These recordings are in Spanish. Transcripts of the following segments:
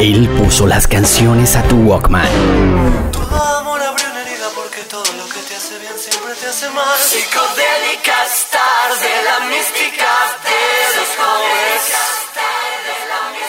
Él puso las canciones a tu Walkman. Tu amor abrió una herida porque todo lo que te hace bien siempre te hace mal. Psicodélica stars de la mística de los jóvenes.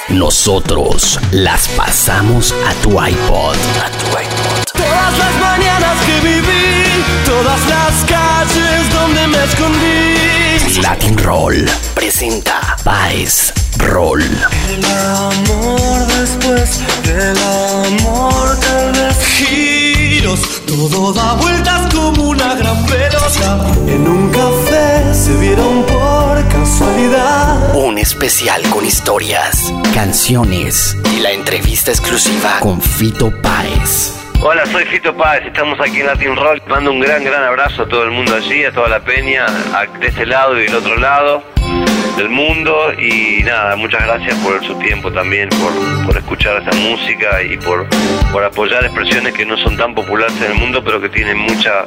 Nosotros las pasamos a tu iPod. A tu iPod. Todas las mañanas que viví, todas las calles donde me escondí. Latin Roll presenta Paes Roll. El amor después del amor tal vez giros. Todo da vueltas como una gran pelota. En un café se vieron por casualidad. Un especial con historias, canciones y la entrevista exclusiva con Fito Páez. Hola, soy Fito Páez, estamos aquí en Latin Roll. Mando un gran, gran abrazo a todo el mundo allí, a toda la peña, de este lado y del otro lado del mundo. Y nada, muchas gracias por su tiempo también, por, por escuchar esta música y por, por apoyar expresiones que no son tan populares en el mundo, pero que tienen mucha,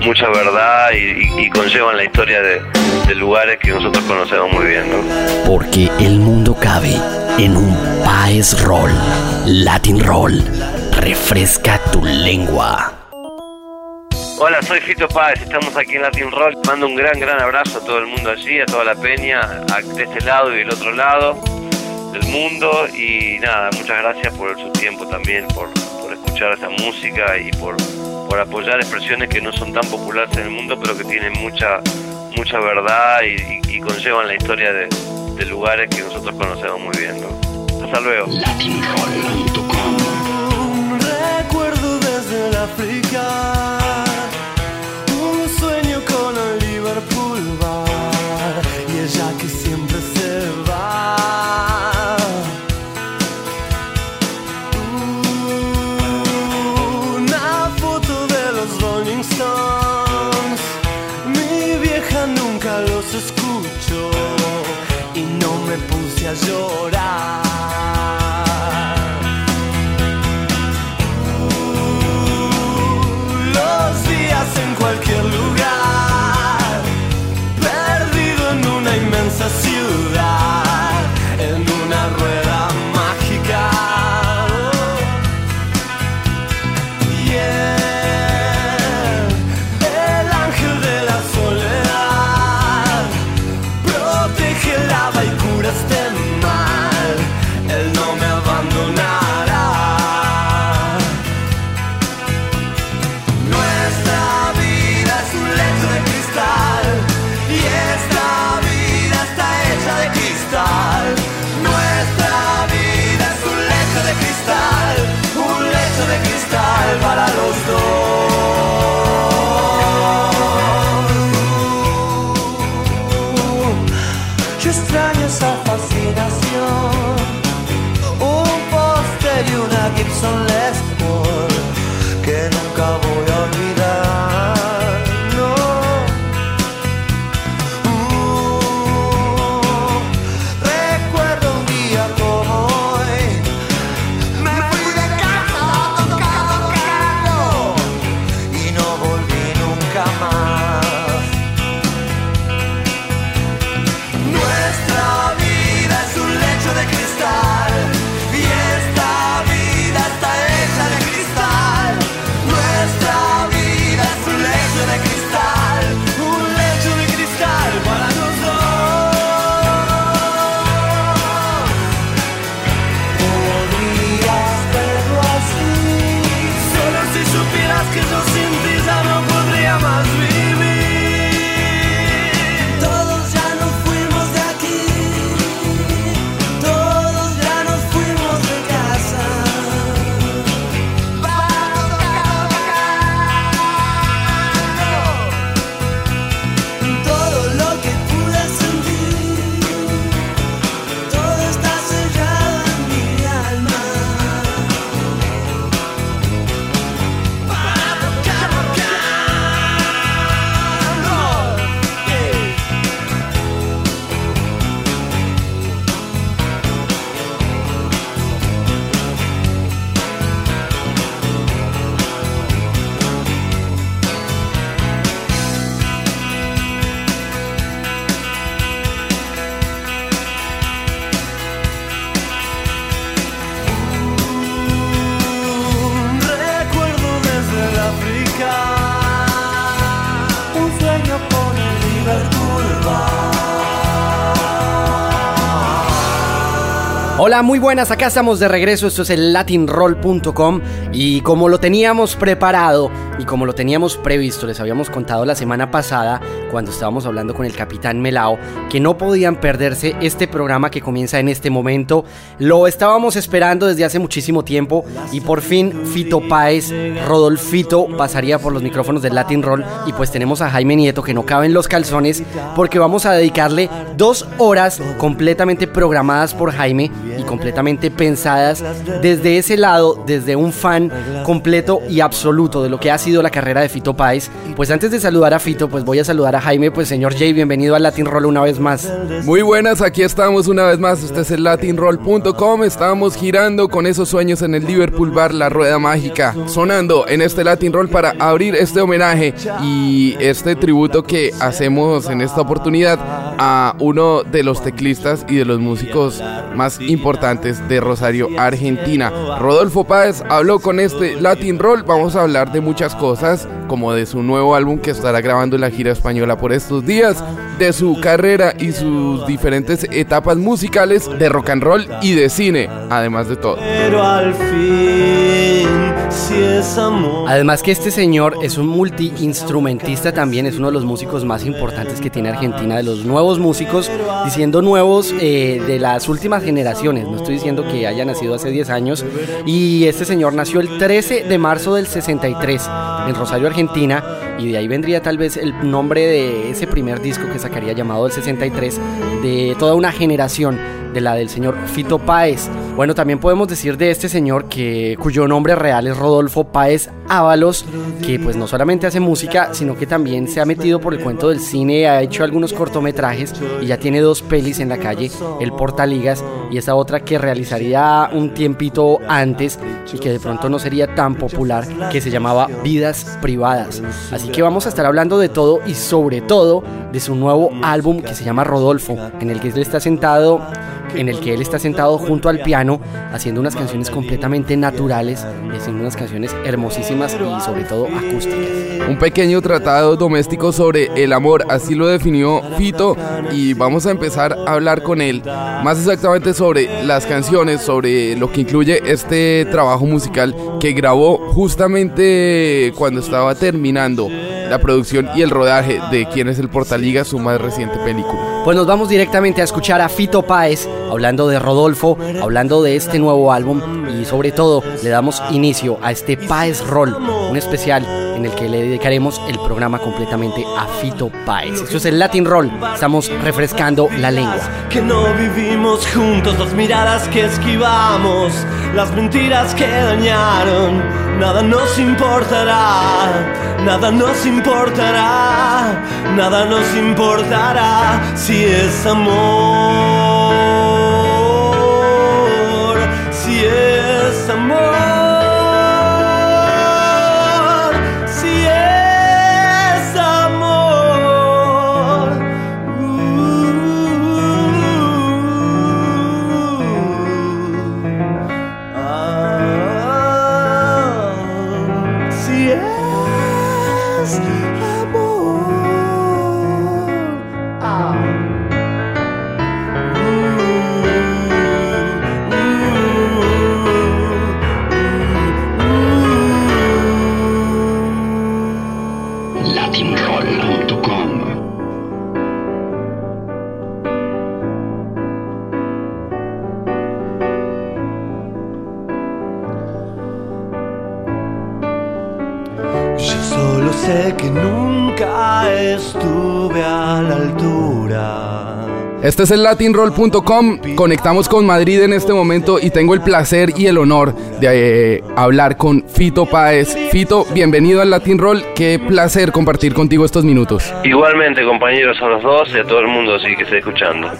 mucha verdad y, conllevan la historia de, de lugares que nosotros conocemos muy bien. ¿no? Porque el mundo cabe en un Páez Roll. Latin Roll. Refresca tu lengua. Hola, soy Fito Páez, estamos aquí en Latin Roll. Mando un gran, gran abrazo a todo el mundo allí, a toda la peña, a- de este lado y del otro lado del mundo. Y nada, muchas gracias por su tiempo también, por, por escuchar esta música y por, por apoyar expresiones que no son tan populares en el mundo, pero que tienen mucha, mucha verdad y, y- y conllevan la historia de, de lugares que nosotros conocemos muy bien. ¿no? Hasta luego. Un sueño con el Liverpool Bar. Y ella Hola, muy buenas, acá estamos de regreso, esto es el latinroll.com y como lo teníamos preparado y como lo teníamos previsto, les habíamos contado la semana pasada cuando estábamos hablando con el capitán Melao que no podían perderse este programa que comienza en este momento, lo estábamos esperando desde hace muchísimo tiempo y por fin Fito Páez, Rodolfito pasaría por los micrófonos del Latin Roll y pues tenemos a Jaime Nieto que no cabe en los calzones porque vamos a dedicarle dos horas completamente programadas por Jaime y completamente pensadas desde ese lado, desde un fan completo y absoluto de lo que ha sido la carrera de Fito Páez. Pues antes de saludar a Fito, pues voy a saludar a Jaime, pues señor Jay, bienvenido al Latin Roll una vez más. Muy buenas, aquí estamos una vez más, este es el latinroll.com, estamos girando con esos sueños en el Liverpool Bar La Rueda Mágica, sonando en este Latin Roll para abrir este homenaje y este tributo que hacemos en esta oportunidad a uno de los teclistas y de los músicos más importantes de Rosario, Argentina. Rodolfo Páez habló con este Latin Roll. Vamos a hablar de muchas cosas, como de su nuevo álbum que estará grabando en la gira española por estos días, de su carrera y sus diferentes etapas musicales, de rock and roll y de cine, además de todo. Pero al fin, si es amor. Además que este señor es un multiinstrumentista también, es uno de los músicos más importantes que tiene Argentina, de los nuevos músicos, diciendo nuevos eh, de las últimas generaciones, no estoy diciendo que haya nacido hace 10 años, y este señor nació el 13 de marzo del 63 en Rosario, Argentina, y de ahí vendría tal vez el nombre de ese primer disco que sacaría llamado el 63, de toda una generación de la del señor Fito Páez. Bueno, también podemos decir de este señor que cuyo nombre real es Rodolfo Páez Ábalos, que pues no solamente hace música, sino que también se ha metido por el cuento del cine, ha hecho algunos cortometrajes y ya tiene dos pelis en la calle, El Portaligas y esa otra que realizaría un tiempito antes y que de pronto no sería tan popular, que se llamaba Vidas Privadas. Así que vamos a estar hablando de todo y sobre todo de su nuevo álbum que se llama Rodolfo, en el que él está sentado en el que él está sentado junto al piano haciendo unas canciones completamente naturales, haciendo unas canciones hermosísimas y sobre todo acústicas. Un pequeño tratado doméstico sobre el amor, así lo definió Fito y vamos a empezar a hablar con él más exactamente sobre las canciones, sobre lo que incluye este trabajo musical que grabó justamente cuando estaba terminando la producción y el rodaje de Quién es el Portaliga, su más reciente película. Pues nos vamos directamente a escuchar a Fito Páez hablando de Rodolfo, hablando de este nuevo álbum y sobre todo le damos inicio a este Páez Roll, un especial en el que le dedicaremos el programa completamente a Fito Páez. Esto es el Latin Roll, estamos refrescando la lengua. Que no vivimos juntos, las miradas que esquivamos, las mentiras que dañaron. Nada nos importará, nada nos importará, nada nos importará si es amor, Este es el latinroll.com. Conectamos con Madrid en este momento y tengo el placer y el honor de eh, hablar con Fito Páez. Fito, bienvenido al Latin Roll. Qué placer compartir contigo estos minutos. Igualmente, compañeros, a los dos y a todo el mundo sí que esté escuchando.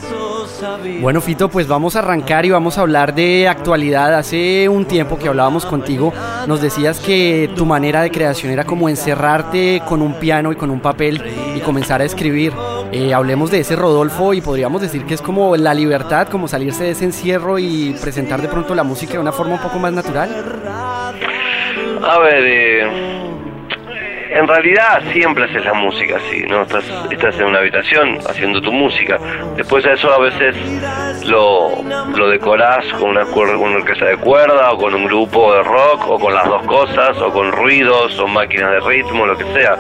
Bueno, Fito, pues vamos a arrancar y vamos a hablar de actualidad. Hace un tiempo que hablábamos contigo, nos decías que tu manera de creación era como encerrarte con un piano y con un papel y comenzar a escribir. Eh, hablemos de ese Rodolfo y podríamos decir que es como la libertad, como salirse de ese encierro y presentar de pronto la música de una forma un poco más natural. A ver, eh, en realidad siempre haces la música así, ¿no? Estás, estás en una habitación haciendo tu música. Después a eso a veces lo, lo decorás con una, una orquesta de cuerda o con un grupo de rock o con las dos cosas o con ruidos o máquinas de ritmo, lo que sea.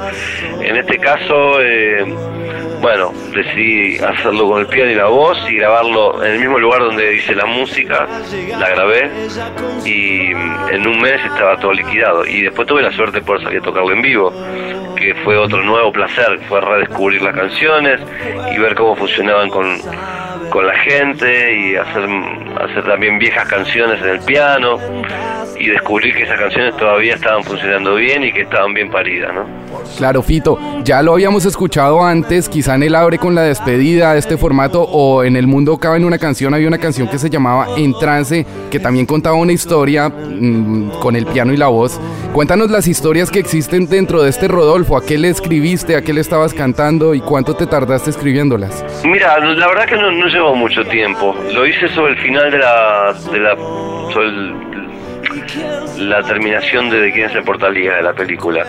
En este caso, eh, bueno, decidí hacerlo con el piano y la voz y grabarlo en el mismo lugar donde hice la música, la grabé y en un mes estaba todo liquidado. Y después tuve la suerte por salir a tocarlo en vivo, que fue otro nuevo placer, fue redescubrir las canciones y ver cómo funcionaban con, con la gente y hacer, hacer también viejas canciones en el piano y descubrir que esas canciones todavía estaban funcionando bien y que estaban bien paridas, ¿no? Claro, Fito, ya lo habíamos escuchado antes, quizá en el abre con la despedida de este formato o en El Mundo Cabe en una canción, había una canción que se llamaba En Trance, que también contaba una historia mmm, con el piano y la voz. Cuéntanos las historias que existen dentro de este Rodolfo, a qué le escribiste, a qué le estabas cantando y cuánto te tardaste escribiéndolas. Mira, la verdad que no, no llevó mucho tiempo, lo hice sobre el final de la... De la sobre el, la terminación de, quién es el portalía de la película.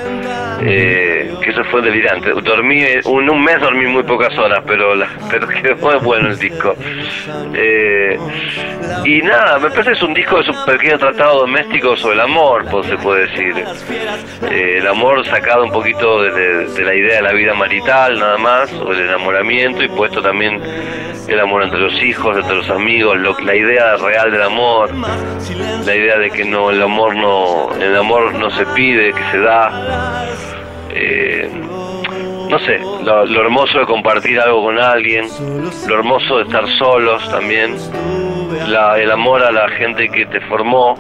Eh, que eso fue delirante. Dormí, un, un, mes dormí muy pocas horas, pero la, pero quedó muy bueno el disco. Eh, y nada, me parece que es un disco, es un pequeño tratado doméstico sobre el amor, pues, se puede decir. Eh, el amor sacado un poquito de, la idea de la vida marital, nada más, o el enamoramiento, y puesto también el amor entre los hijos, entre los amigos, lo, la idea real del amor, la idea de que no el amor no el amor no se pide que se da. Eh, no sé lo, hermoso de compartir algo con alguien lo hermoso de estar solos también el amor a la gente que te formó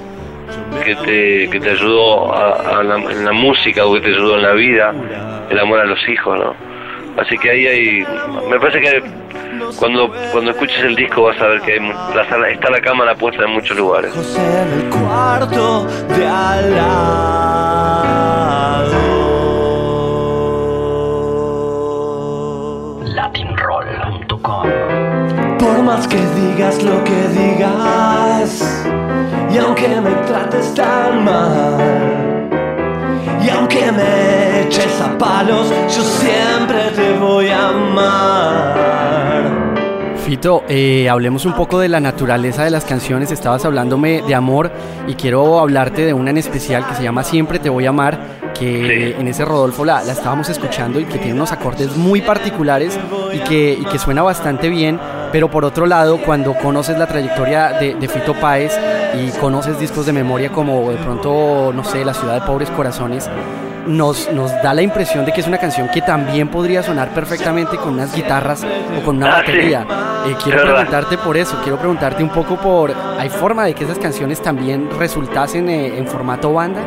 que te, que te ayudó a, en la música o que te ayudó en la vida el amor a los hijos no así que ahí hay me parece que cuando cuando escuches el disco vas a ver que hay, la sala, está la cámara puesta en muchos lugares. En el cuarto de al lado. Latinroll.com Por más que digas lo que digas, y aunque me trates tan mal, y aunque me eches a palos, yo siempre te voy a amar. Fito, eh, hablemos un poco de la naturaleza de las canciones. Estabas hablándome de amor y quiero hablarte de una en especial que se llama Siempre te voy a amar, que sí. en ese Rodolfo la, la, estábamos escuchando y que tiene unos acordes muy particulares y que, y que suena bastante bien. Pero por otro lado, cuando conoces la trayectoria de, de Fito Páez y conoces discos de memoria como de pronto, no sé, La ciudad de pobres corazones, nos, nos, da la impresión de que es una canción que también podría sonar perfectamente con unas guitarras o con una ah, batería. Sí. Eh, quiero preguntarte por eso, quiero preguntarte un poco por, ¿hay forma de que esas canciones también resultasen eh, en formato banda?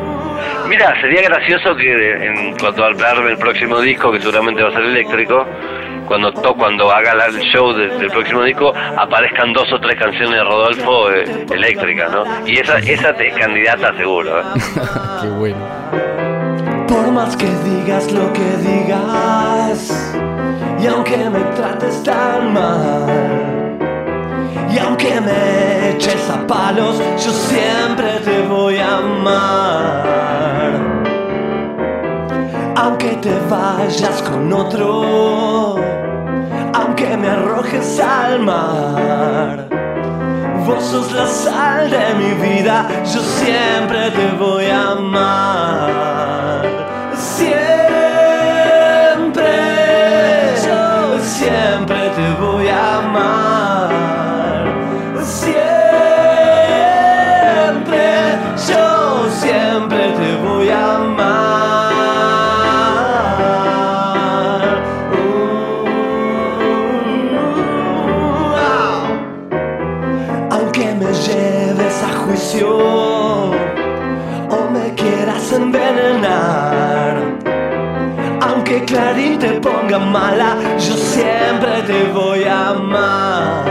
Mira, sería gracioso que en cuanto al el próximo disco, que seguramente va a ser eléctrico, cuando to, cuando haga el show de, del próximo disco aparezcan dos o tres canciones de Rodolfo eh, eléctricas, ¿no? Y esa esa es candidata seguro. ¿eh? Qué bueno. Por más que digas lo que digas, y aunque me trates tan mal, y aunque me eches a palos, yo siempre te voy a amar. Aunque te vayas con otro, aunque me arrojes al mar. Vos sos la sal de mi vida, yo siempre te voy a amar. Siempre, yo siempre te voy a amar.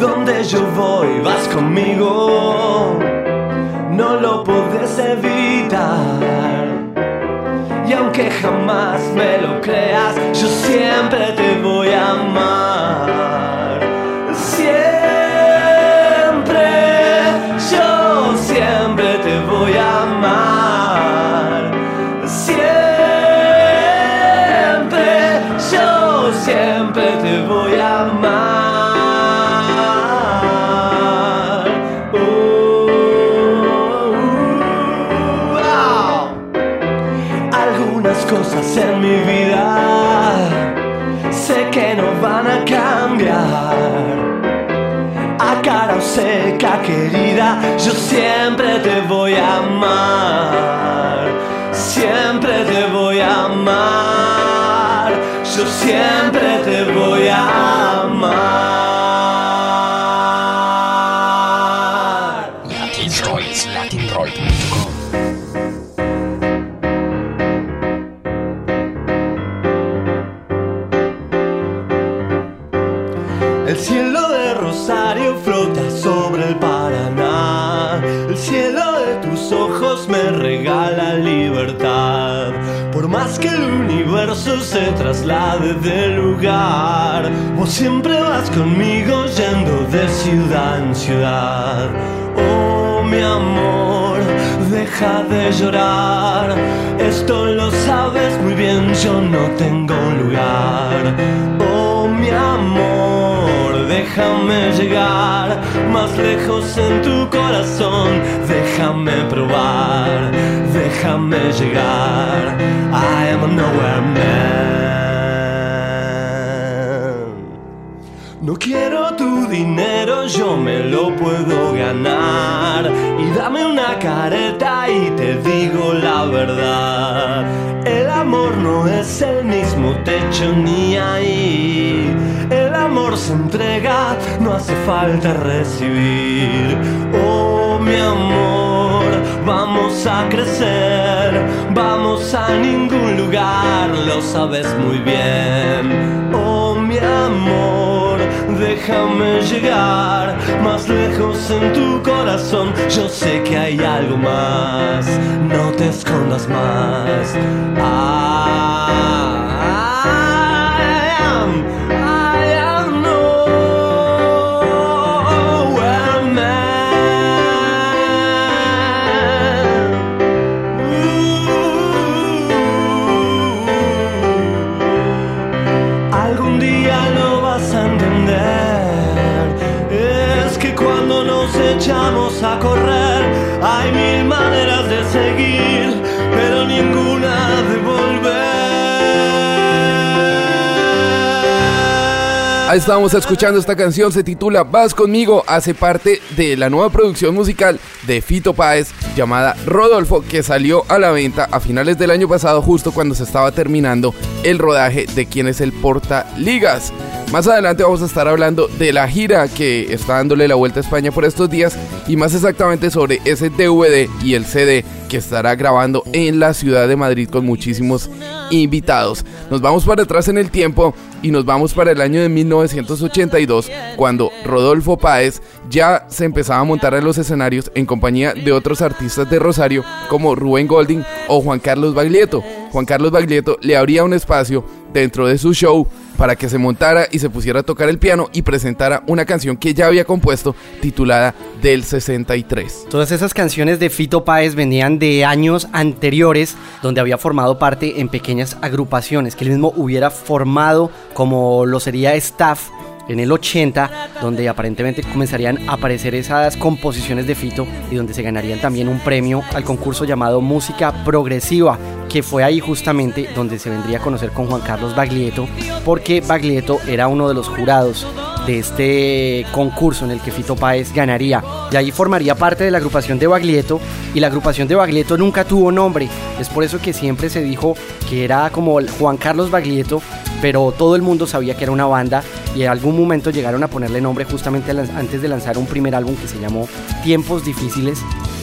Donde yo voy, vas conmigo, no lo puedes evitar. Y aunque jamás me lo creas, yo siempre te voy a amar. en mi vida sé que no van a cambiar. A cara seca, querida, yo siempre te voy a amar. Siempre te voy a amar. Yo siempre te voy a amar. Se traslade de lugar, vos siempre vas conmigo yendo de ciudad en ciudad. Oh, mi amor, deja de llorar. Esto lo sabes muy bien, yo no tengo lugar. Oh, déjame llegar más lejos en tu corazón. Déjame probar, déjame llegar. I am a nowhere man. No quiero tu dinero, yo me lo puedo ganar. Y dame una careta y te digo la verdad. El amor no es el mismo techo ni ahí. El amor se entrega, no hace falta recibir. Oh, mi amor, vamos a crecer. Vamos a ningún lugar, lo sabes muy bien. Oh, mi amor, déjame llegar más lejos en tu corazón. Yo sé que hay algo más, no te escondas más. I Ahí estábamos escuchando esta canción, se titula Vas conmigo, hace parte de la nueva producción musical de Fito Páez llamada Rodolfo, que salió a la venta a finales del año pasado, justo cuando se estaba terminando el rodaje de quién es el Porta Ligas. Más adelante vamos a estar hablando de la gira que está dándole la vuelta a España por estos días y más exactamente sobre ese DVD y el CD que estará grabando en la ciudad de Madrid con muchísimos invitados. Nos vamos para atrás en el tiempo y nos vamos para el año de 1982 cuando Rodolfo Páez ya se empezaba a montar en los escenarios en compañía de otros artistas de Rosario como Rubén Golding o Juan Carlos Baglietto. Juan Carlos Baglietto le abría un espacio dentro de su show para que se montara y se pusiera a tocar el piano y presentara una canción que ya había compuesto titulada Del 63. Todas esas canciones de Fito Páez venían de años anteriores, donde había formado parte en pequeñas agrupaciones, que él mismo hubiera formado como lo sería staff en el 80, donde aparentemente comenzarían a aparecer esas composiciones de Fito y donde se ganarían también un premio al concurso llamado Música Progresiva, que fue ahí justamente donde se vendría a conocer con Juan Carlos Baglietto, porque Baglietto era uno de los jurados de este concurso en el que Fito Páez ganaría. Y ahí formaría parte de la agrupación de Baglietto y la agrupación de Baglietto nunca tuvo nombre. Es por eso que siempre se dijo que era como Juan Carlos Baglietto, pero todo el mundo sabía que era una banda y en algún momento llegaron a ponerle nombre justamente antes de lanzar un primer álbum que se llamó Tiempos Difíciles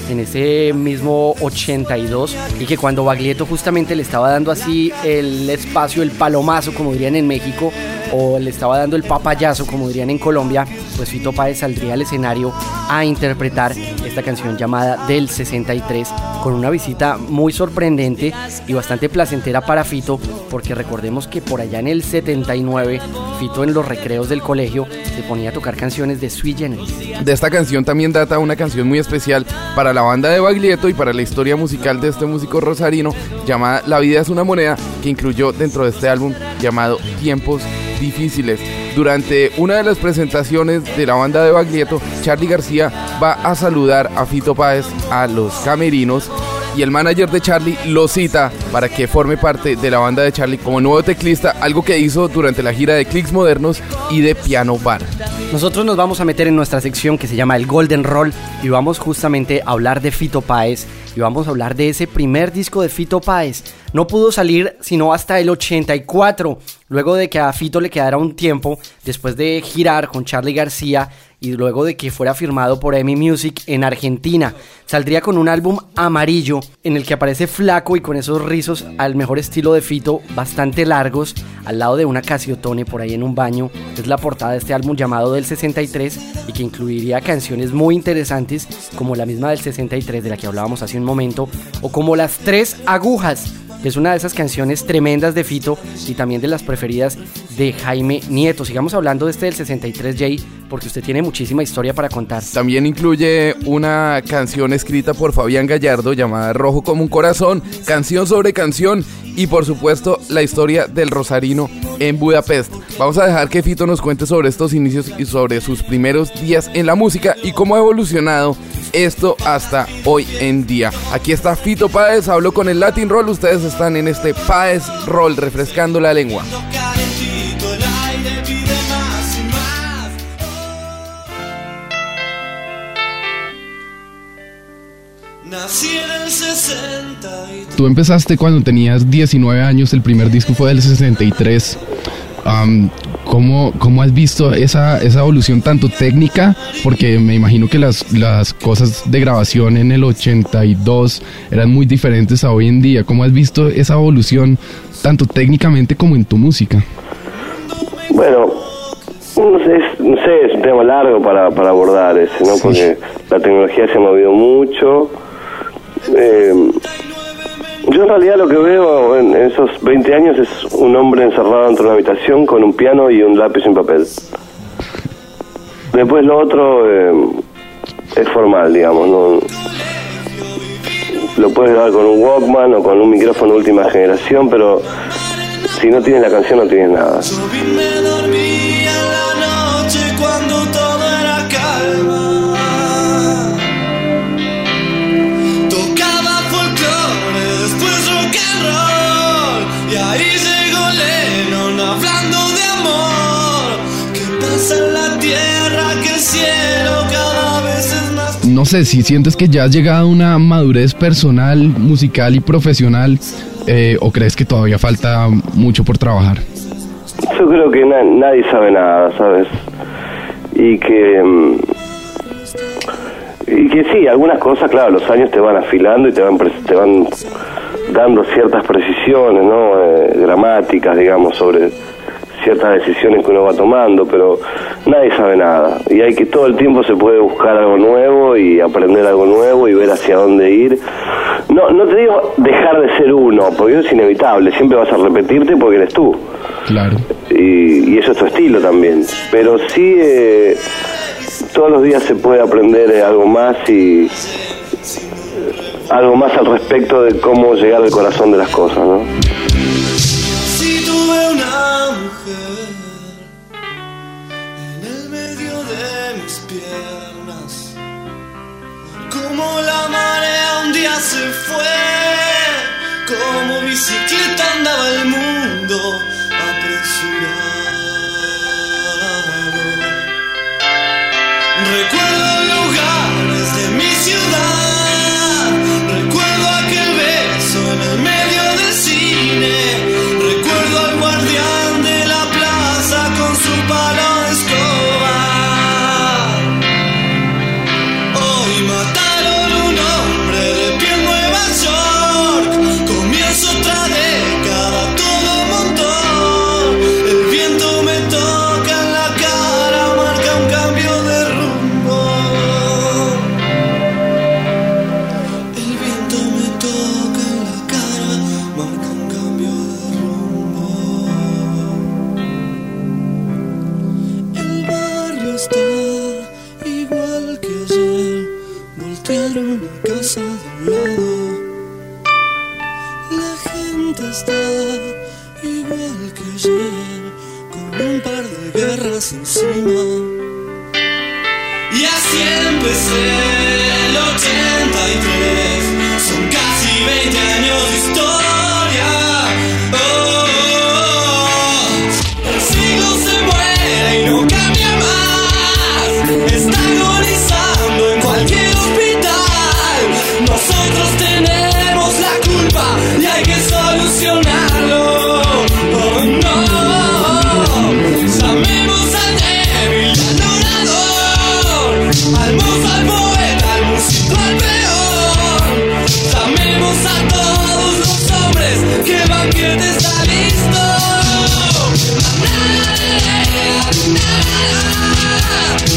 en ese mismo 82 y que cuando Baglietto justamente le estaba dando así el espacio, el palomazo como dirían en México o le estaba dando el papayazo como dirían en Colombia, pues Fito Páez saldría al escenario a interpretar esta canción llamada Del 63 con una visita muy sorprendente y bastante placentera para Fito porque recordemos que por allá en el 79 Fito en los recreos del colegio se ponía a tocar canciones de Sui Generis. De esta canción también data una canción muy especial para la banda de Baglietto y para la historia musical de este músico rosarino llamada La vida es una moneda que incluyó dentro de este álbum llamado Tiempos Durante una de las presentaciones de la banda de Baglietto, Charlie García va a saludar a Fito Páez a los camerinos y el manager de Charlie lo cita para que forme parte de la banda de Charlie como nuevo teclista, algo que hizo durante la gira de Clicks Modernos y de Piano Bar. Nosotros nos vamos a meter en nuestra sección que se llama el Golden Roll y vamos justamente a hablar de Fito Páez y vamos a hablar de ese primer disco de Fito Páez. No pudo salir sino hasta el 84, luego de que a Fito le quedara un tiempo después de girar con Charlie García y luego de que fuera firmado por EMI Music en Argentina. Saldría con un álbum amarillo en el que aparece flaco y con esos rizos al mejor estilo de Fito, bastante largos, al lado de una Casiotone por ahí en un baño. Es la portada de este álbum llamado del 63 y que incluiría canciones muy interesantes como la misma del 63 de la que hablábamos hace un momento o como Las Tres Agujas es una de esas canciones tremendas de Fito y también de las preferidas de Jaime Nieto. Sigamos hablando de este del 63J porque usted tiene muchísima historia para contar. También incluye una canción escrita por Fabián Gallardo llamada Rojo como un corazón, canción sobre canción y por supuesto la historia del Rosarino en Budapest. Vamos a dejar que Fito nos cuente sobre estos inicios y sobre sus primeros días en la música y cómo ha evolucionado esto hasta hoy en día. Aquí está Fito Páez, hablo con el Latin Roll, ustedes están en este Páez Roll refrescando la lengua. Tú empezaste cuando tenías 19 años, el primer disco fue del 63. Am, ¿cómo, cómo has visto esa, esa evolución tanto técnica? Porque me imagino que las, las cosas de grabación en el 82 eran muy diferentes a hoy en día. ¿Cómo has visto esa evolución tanto técnicamente como en tu música? Bueno, no sé, es, no sé, es un tema largo para, para abordar ese, ¿no? Sí. Porque la tecnología se ha movido mucho. Eh, yo en realidad lo que veo en esos 20 años es un hombre encerrado dentro de una habitación con un piano y un lápiz en papel. Después lo otro eh, es formal, digamos, ¿no? Lo puedes grabar con un Walkman o con un micrófono última generación, pero si no tienes la canción no tienes nada. No sé, si sientes que ya has llegado a una madurez personal, musical y profesional, eh, o crees que todavía falta mucho por trabajar. Yo creo que na- nadie sabe nada, ¿sabes? Y que. mm, Y que sí, algunas cosas, claro, los años te van afilando y te van, te van dando ciertas precisiones, ¿no? Eh, gramáticas, digamos, sobre ciertas decisiones que uno va tomando, pero nadie sabe nada. Y hay que todo el tiempo se puede buscar algo nuevo y aprender algo nuevo y ver hacia dónde ir. No, no te digo dejar de ser uno, porque eso es inevitable, siempre vas a repetirte porque eres tú Claro. y, y eso es tu estilo también. Pero sí, eh, todos los días se puede aprender eh, algo más y eh, algo más al respecto de cómo llegar al corazón de las cosas, ¿no? Como la marea un día se fue, como bicicleta andaba el mundo apresurado. Recuerdo guerras encima. Yeah.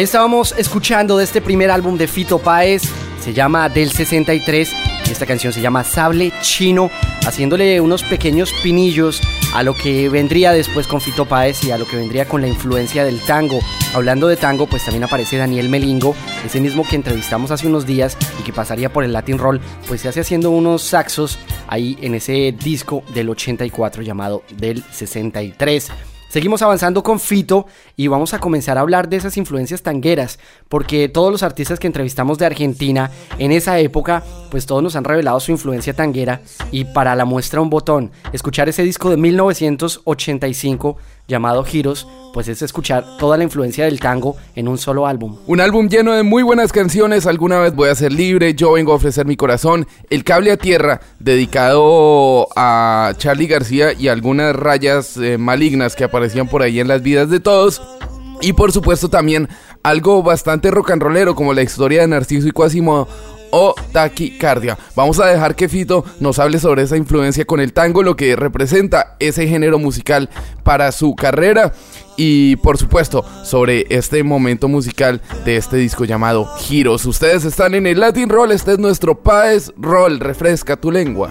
Ahí estábamos escuchando de este primer álbum de Fito Páez, se llama Del 63, y esta canción se llama Sable Chino, haciéndole unos pequeños pinillos a lo que vendría después con Fito Páez y a lo que vendría con la influencia del tango. Hablando de tango, pues también aparece Daniel Melingo, ese mismo que entrevistamos hace unos días y que pasaría por el Latin Roll, pues se hace haciendo unos saxos ahí en ese disco del 84 llamado Del 63. Seguimos avanzando con Fito y vamos a comenzar a hablar de esas influencias tangueras, porque todos los artistas que entrevistamos de Argentina en esa época, pues todos nos han revelado su influencia tanguera y para la muestra un botón, escuchar ese disco de 1985 llamado Giros, pues es escuchar toda la influencia del tango en un solo álbum. Un álbum lleno de muy buenas canciones, alguna vez voy a ser libre, yo vengo a ofrecer mi corazón, El cable a tierra, dedicado a Charlie García y algunas rayas eh, malignas que aparecían por ahí en las vidas de todos. Y por supuesto también algo bastante rock and rollero como la historia de Narciso y Quasimodo o taquicardia. Vamos a dejar que Fito nos hable sobre esa influencia con el tango, lo que representa ese género musical para su carrera y por supuesto sobre este momento musical de este disco llamado Giros. Ustedes están en el Latin Roll, este es nuestro Paes Roll, refresca tu lengua.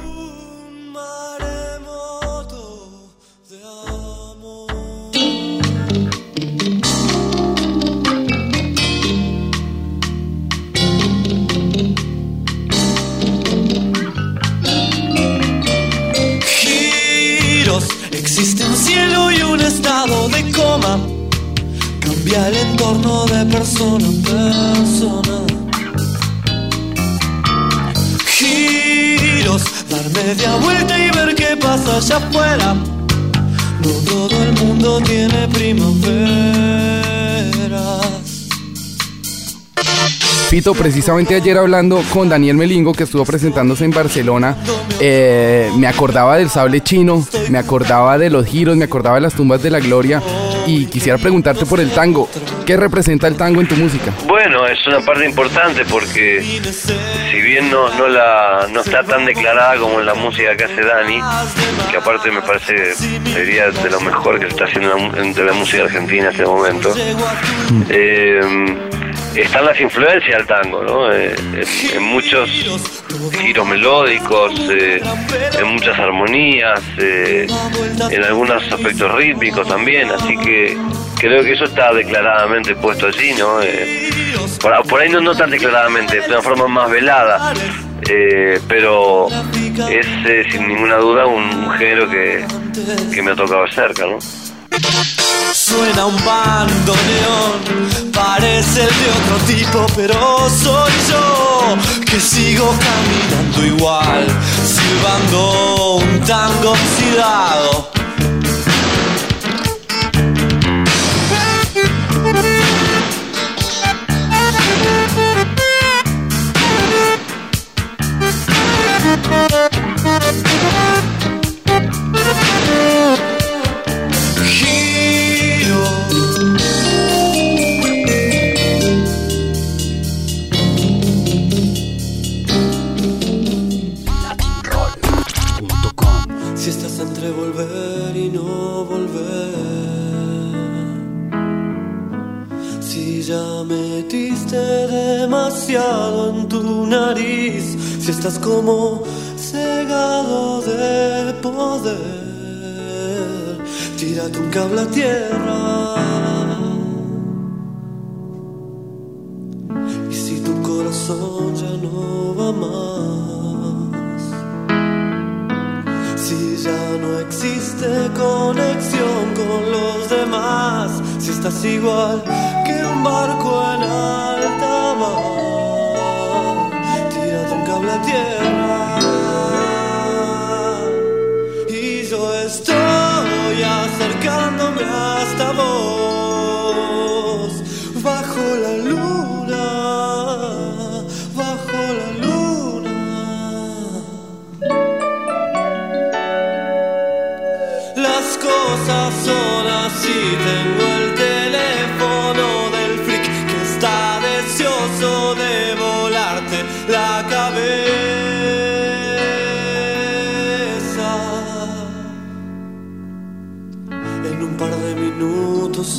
Existe un cielo y un estado de coma. Cambia el entorno de persona a persona. Giros, dar media vuelta y ver qué pasa allá afuera. No todo el mundo tiene primaveras. Fito, precisamente ayer hablando con Daniel Melingo, que estuvo presentándose en Barcelona, eh, me acordaba del sable chino, me acordaba de los giros, me acordaba de las tumbas de la gloria y quisiera preguntarte por el tango. ¿Qué representa el tango en tu música? Bueno, es una parte importante porque si bien no, no, la, no está tan declarada como en la música que hace Dani, que aparte me parece sería de lo mejor que se está haciendo en la- música argentina en este momento, eh, están las influencias del tango, ¿no? Eh, en, en muchos giros melódicos, eh, en muchas armonías, eh, en algunos aspectos rítmicos también, así que creo que eso está declaradamente puesto allí, ¿no? Por, por ahí no, no tan declaradamente, de una forma más velada, pero es sin ninguna duda un, un género que, que me ha tocado cerca, ¿no? Suena un bandoneón, parece el de otro tipo, pero soy yo que sigo caminando igual, silbando un tango oxidado. en tu nariz. Si estás como cegado de poder. Tírate un cable a tierra. Y si tu corazón ya no va más. Si ya no existe conexión con los demás, si estás igual que un barco en alta mar, tírate un cable a tierra. Y yo estoy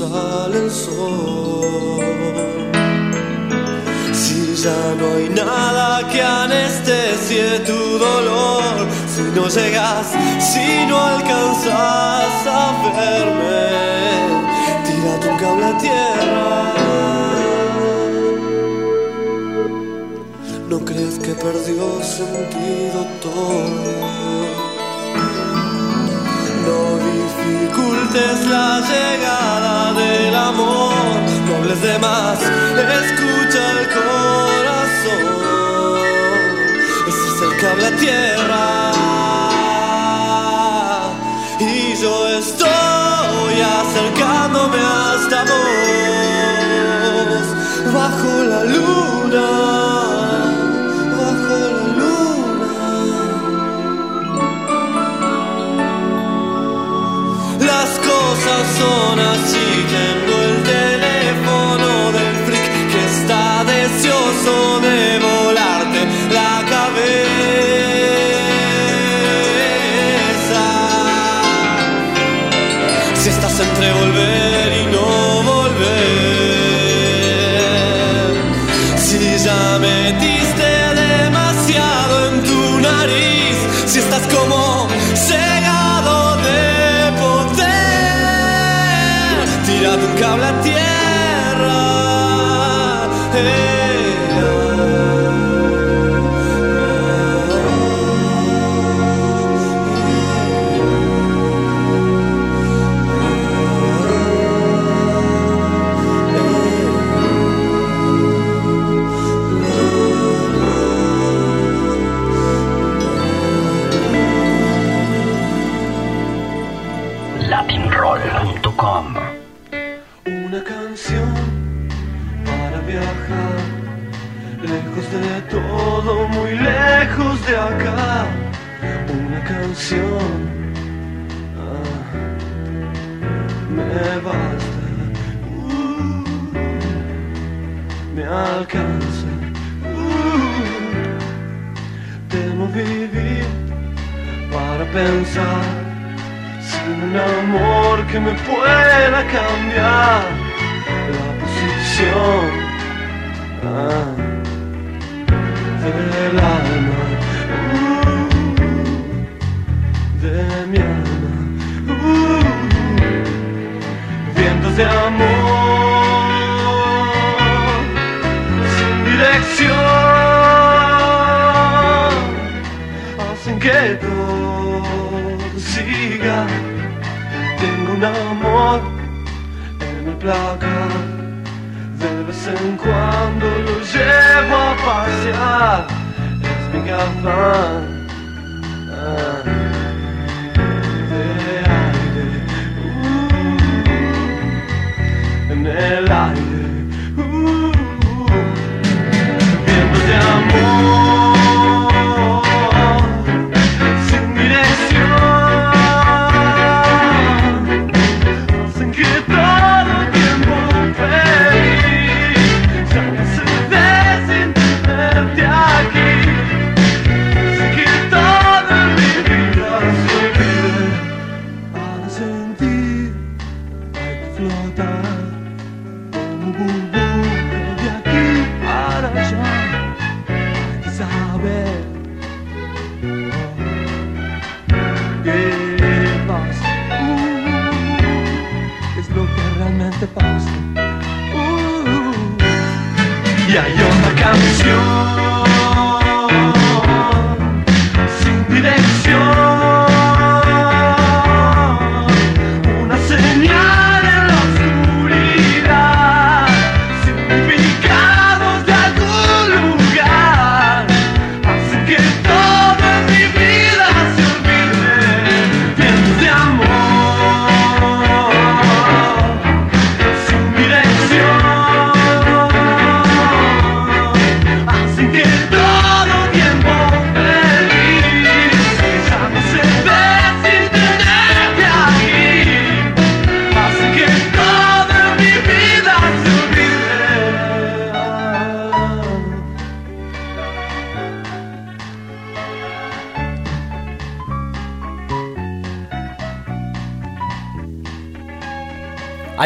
sale el sol. Si ya no hay nada que anestesie tu dolor, si no llegas, si no alcanzas a verme, tírate un cable a tierra. ¿No crees que perdió sentido todo? No dificultes la llegada del amor, no hables de más, escucha el corazón. Ese es el cable a tierra. Acercándome hasta vos, bajo la luna, bajo la luna. Las cosas son así, entre volver pensar. Sin un amor que me pueda cambiar la posición De vez en cuando lo llevo a pasear. Es mi afán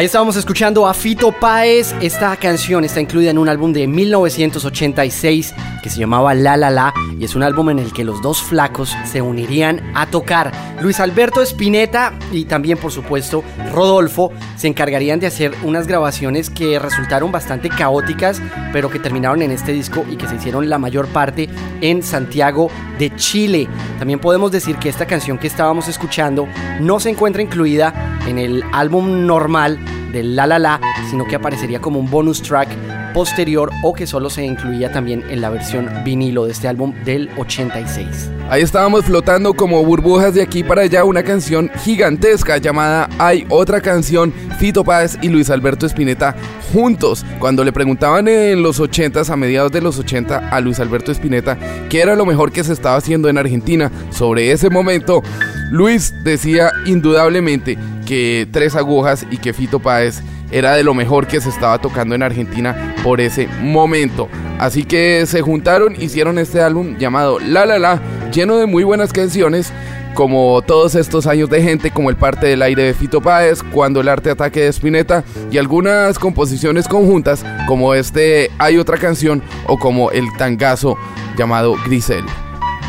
Estábamos escuchando a Fito Páez. Esta canción está incluida en un álbum de 1986 que se llamaba La La La y es un álbum en el que los dos flacos se unirían a tocar. Luis Alberto Spinetta y también por supuesto Rodolfo se encargarían de hacer unas grabaciones que resultaron bastante caóticas pero que terminaron en este disco y que se hicieron la mayor parte en Santiago de Chile. También podemos decir que esta canción que estábamos escuchando no se encuentra incluida en el álbum normal de La La La, sino que aparecería como un bonus track posterior o que solo se incluía también en la versión vinilo de este álbum del 86. Ahí estábamos flotando como burbujas de aquí para allá una canción gigantesca llamada Hay otra canción, Fito Páez y Luis Alberto Spinetta juntos. Cuando le preguntaban en los 80s, a mediados de los 80, a Luis Alberto Spinetta qué era lo mejor que se estaba haciendo en Argentina sobre ese momento, Luis decía indudablemente que Tres Agujas y que Fito Páez era de lo mejor que se estaba tocando en Argentina por ese momento. Así que se juntaron, hicieron este álbum llamado La La La, lleno de muy buenas canciones como todos estos años de gente, como el parte del aire de Fito Páez, cuando el arte ataque de Spinetta y algunas composiciones conjuntas como este Hay otra canción o como el tangazo llamado Grisel.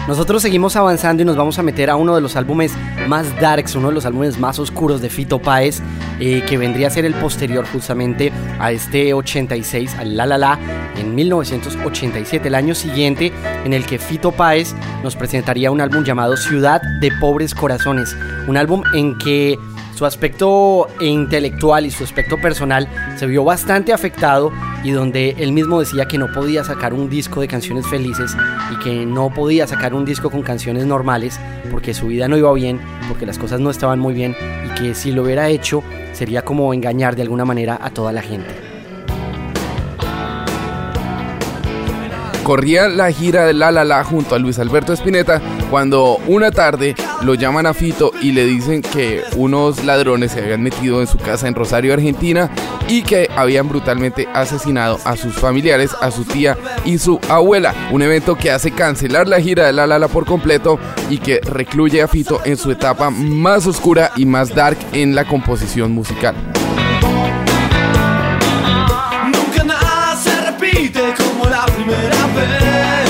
Nosotros seguimos avanzando y nos vamos a meter a uno de los álbumes más darks, uno de los álbumes más oscuros de Fito Páez, eh, que vendría a ser el posterior justamente a este 86, al La La La, en 1987, el año siguiente en el que Fito Páez nos presentaría un álbum llamado Ciudad de Pobres Corazones, un álbum en que su aspecto intelectual y su aspecto personal se vio bastante afectado y donde él mismo decía que no podía sacar un disco de canciones felices y que no podía sacar un disco con canciones normales porque su vida no iba bien, porque las cosas no estaban muy bien y que si lo hubiera hecho sería como engañar de alguna manera a toda la gente. Corría la gira de La La La junto a Luis Alberto Spinetta cuando una tarde lo llaman a Fito y le dicen que unos ladrones se habían metido en su casa en Rosario, Argentina y que habían brutalmente asesinado a sus familiares, a su tía y su abuela. Un evento que hace cancelar la gira de La La La por completo y que recluye a Fito en su etapa más oscura y más dark en la composición musical. La primera vez.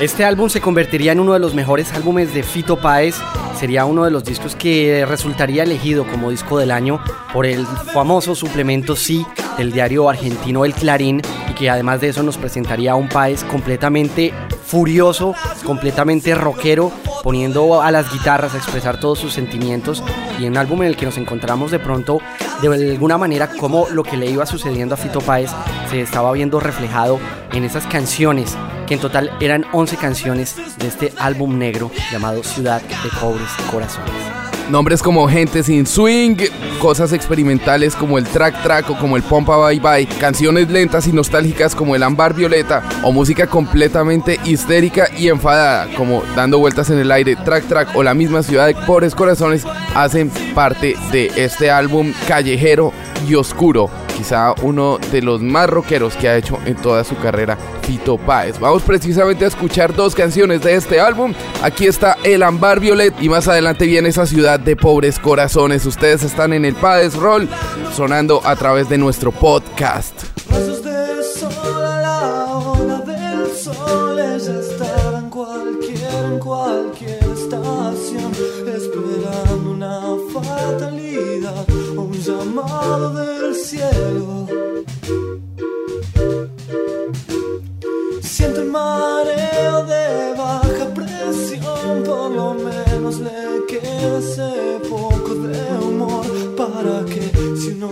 Este álbum se convertiría en uno de los mejores álbumes de Fito Páez. Sería uno de los discos que resultaría elegido como disco del año por el famoso suplemento Sí del diario argentino El Clarín y que además de eso nos presentaría a un Páez completamente furioso, completamente rockero, poniendo a las guitarras a expresar todos sus sentimientos y un álbum en el que nos encontramos de pronto de alguna manera como lo que le iba sucediendo a Fito Páez se estaba viendo reflejado en esas canciones que en total eran 11 canciones de este álbum negro llamado Ciudad de Pobres Corazones. Nombres como Gente sin Swing, cosas experimentales como el Track Track o como el Pompa Bye Bye, canciones lentas y nostálgicas como el Ámbar Violeta o música completamente histérica y enfadada como Dando Vueltas en el Aire, Track Track o la misma Ciudad de Pobres Corazones hacen parte de este álbum callejero y oscuro, quizá uno de los más rockeros que ha hecho en toda su carrera Fito Páez. Vamos precisamente a escuchar dos canciones de este álbum. Aquí está El Ambar Violet y más adelante viene esa ciudad de pobres corazones. Ustedes están en el Páez Roll sonando a través de nuestro podcast.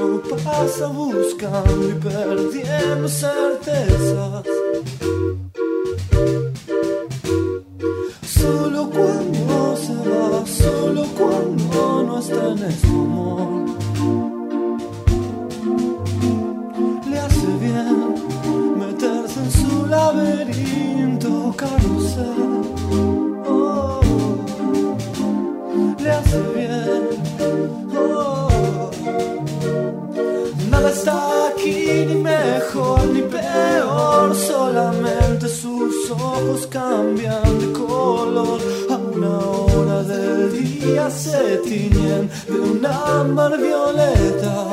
Uno pasa buscando y perdiendo certezas. Solo cuando se va, solo cuando no está en este amor. Le hace bien meterse en su laberinto carrusel. Ojos cambian de color. A una hora del día se tiñen de un ámbar violeta.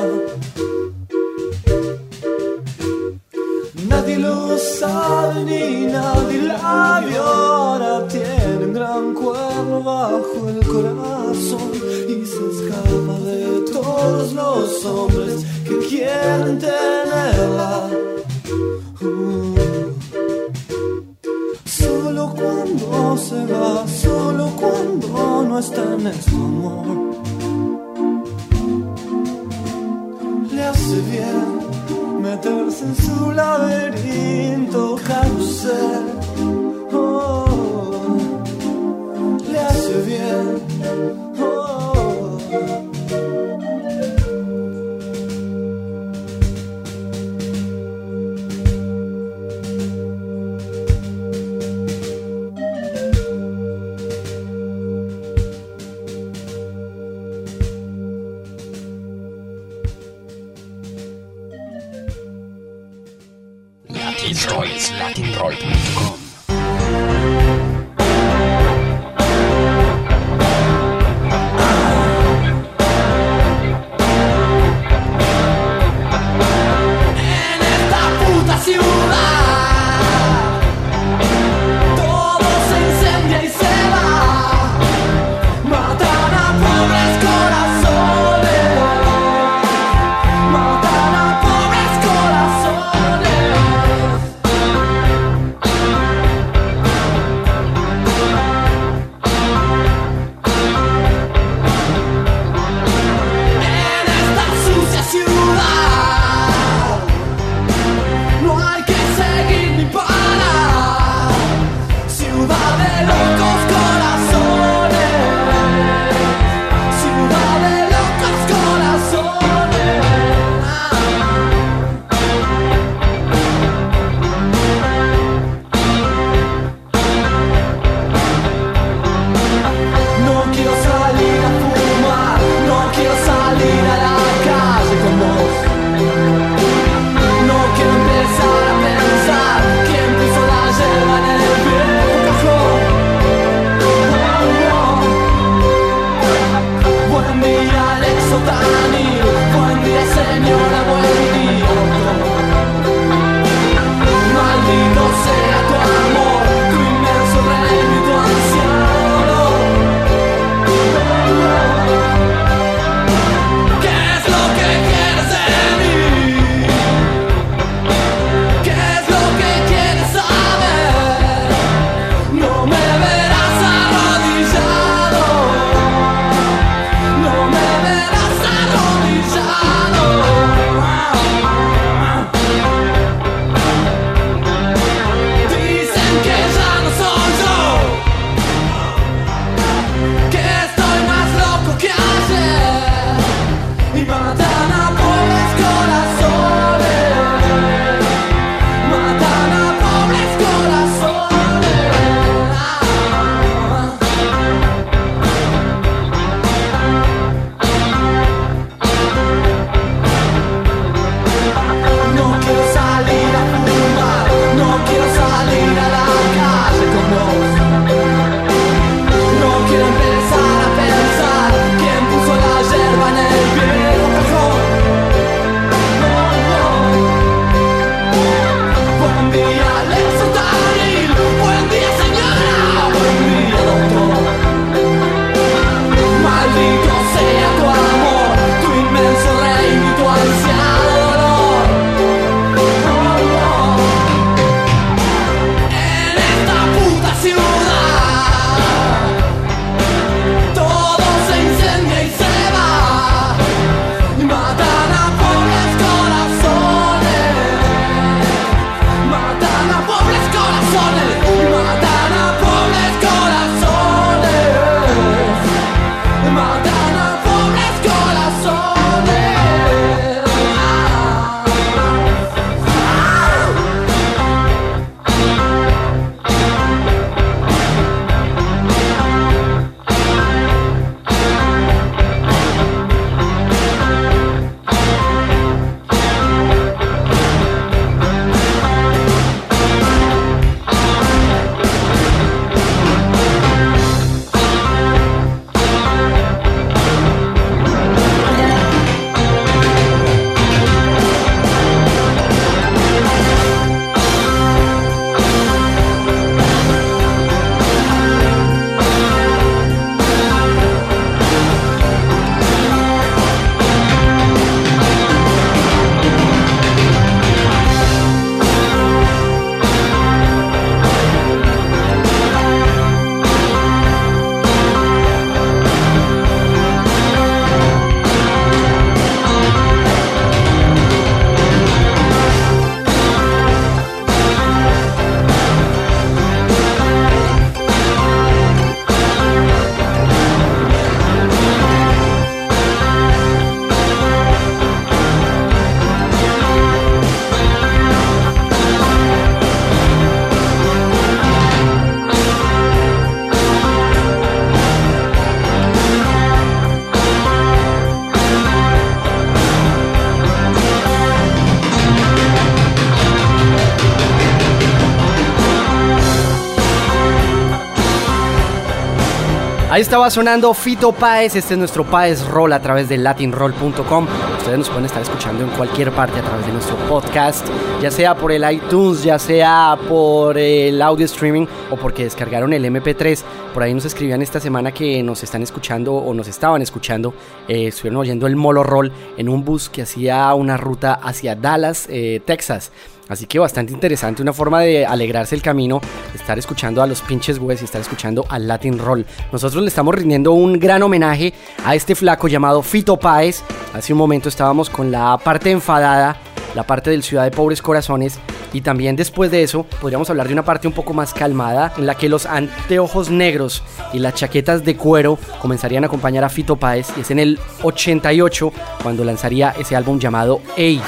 Ahí estaba sonando Fito Páez, este es nuestro Páez Roll a través de latinroll.com. Ustedes nos pueden estar escuchando en cualquier parte a través de nuestro podcast, ya sea por el iTunes, ya sea por el audio streaming o porque descargaron el MP3. Por ahí nos escribían esta semana que nos están escuchando o nos estaban escuchando, eh, estuvieron oyendo el Molo Roll en un bus que hacía una ruta hacia Dallas, eh, Texas. Así que bastante interesante, una forma de alegrarse el camino, estar escuchando a los pinches güeyes y estar escuchando al Latin Roll. Nosotros le estamos rindiendo un gran homenaje a este flaco llamado Fito Páez. Hace un momento estábamos con la parte enfadada, la parte del Ciudad de Pobres Corazones. Y también después de eso podríamos hablar de una parte un poco más calmada en la que los anteojos negros y las chaquetas de cuero comenzarían a acompañar a Fito Páez y es en el 88 cuando lanzaría ese álbum llamado Ey.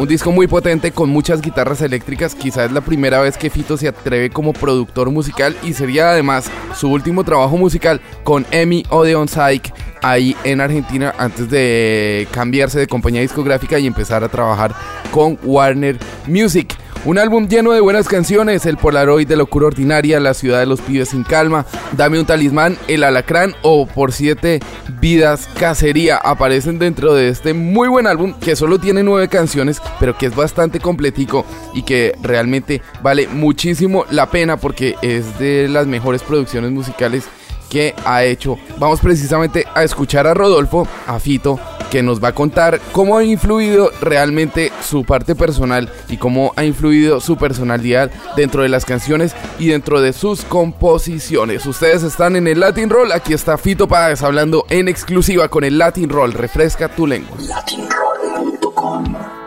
Un disco muy potente con muchas guitarras eléctricas, quizás es la primera vez que Fito se atreve como productor musical y sería además su último trabajo musical con Emi Odeon Psych ahí en Argentina antes de cambiarse de compañía discográfica y empezar a trabajar con Warner Music. Un álbum lleno de buenas canciones, El Polaroid de Locura Ordinaria, La Ciudad de los Pibes sin Calma, Dame un Talismán, El Alacrán o Por Siete Vidas Cacería. Aparecen dentro de este muy buen álbum que solo tiene nueve canciones, pero que es bastante completico y que realmente vale muchísimo la pena porque es de las mejores producciones musicales que ha hecho. Vamos precisamente a escuchar a Rodolfo, a Fito, que nos va a contar cómo ha influido realmente su parte personal y cómo ha influido su personalidad dentro de las canciones y dentro de sus composiciones. Ustedes están en el Latin Roll, aquí está Fito Páez hablando en exclusiva con el Latin Roll. Refresca tu lengua. Latinroll.com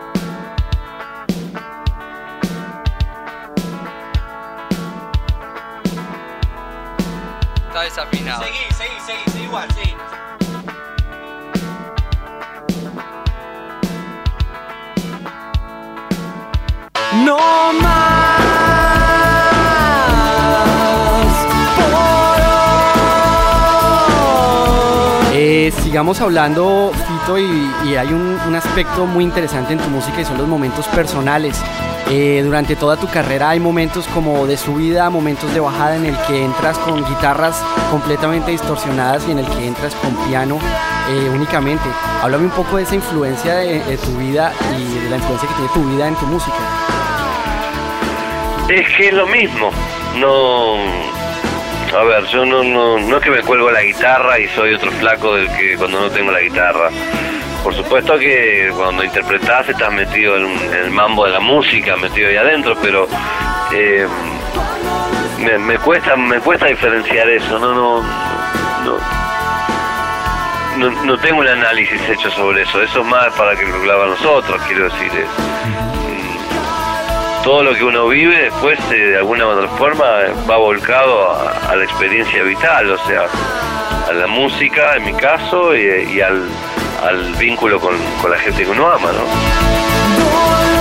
No más por. Eh, sigamos hablando, Fito, y, hay un, aspecto muy interesante en tu música y son los momentos personales. Eh, durante toda tu carrera hay momentos como de subida, momentos de bajada en el que entras con guitarras completamente distorsionadas y en el que entras con piano eh, únicamente. Háblame un poco de esa influencia de tu vida y de la influencia que tiene tu vida en tu música. Es que es lo mismo. No. A ver, yo no, no, no es que me cuelgo la guitarra y soy otro flaco del que cuando no tengo la guitarra. Por supuesto que cuando interpretás estás metido en, el mambo de la música, metido ahí adentro, pero eh, me, cuesta me cuesta diferenciar eso. No, no, no, no, tengo un análisis hecho sobre eso. Eso es más para que lo hagan los otros, quiero decir. es, mm, todo lo que uno vive después eh, de alguna u otra forma va volcado a, la experiencia vital, o sea, a la música en mi caso y, al vínculo con, con la gente que uno ama, ¿no?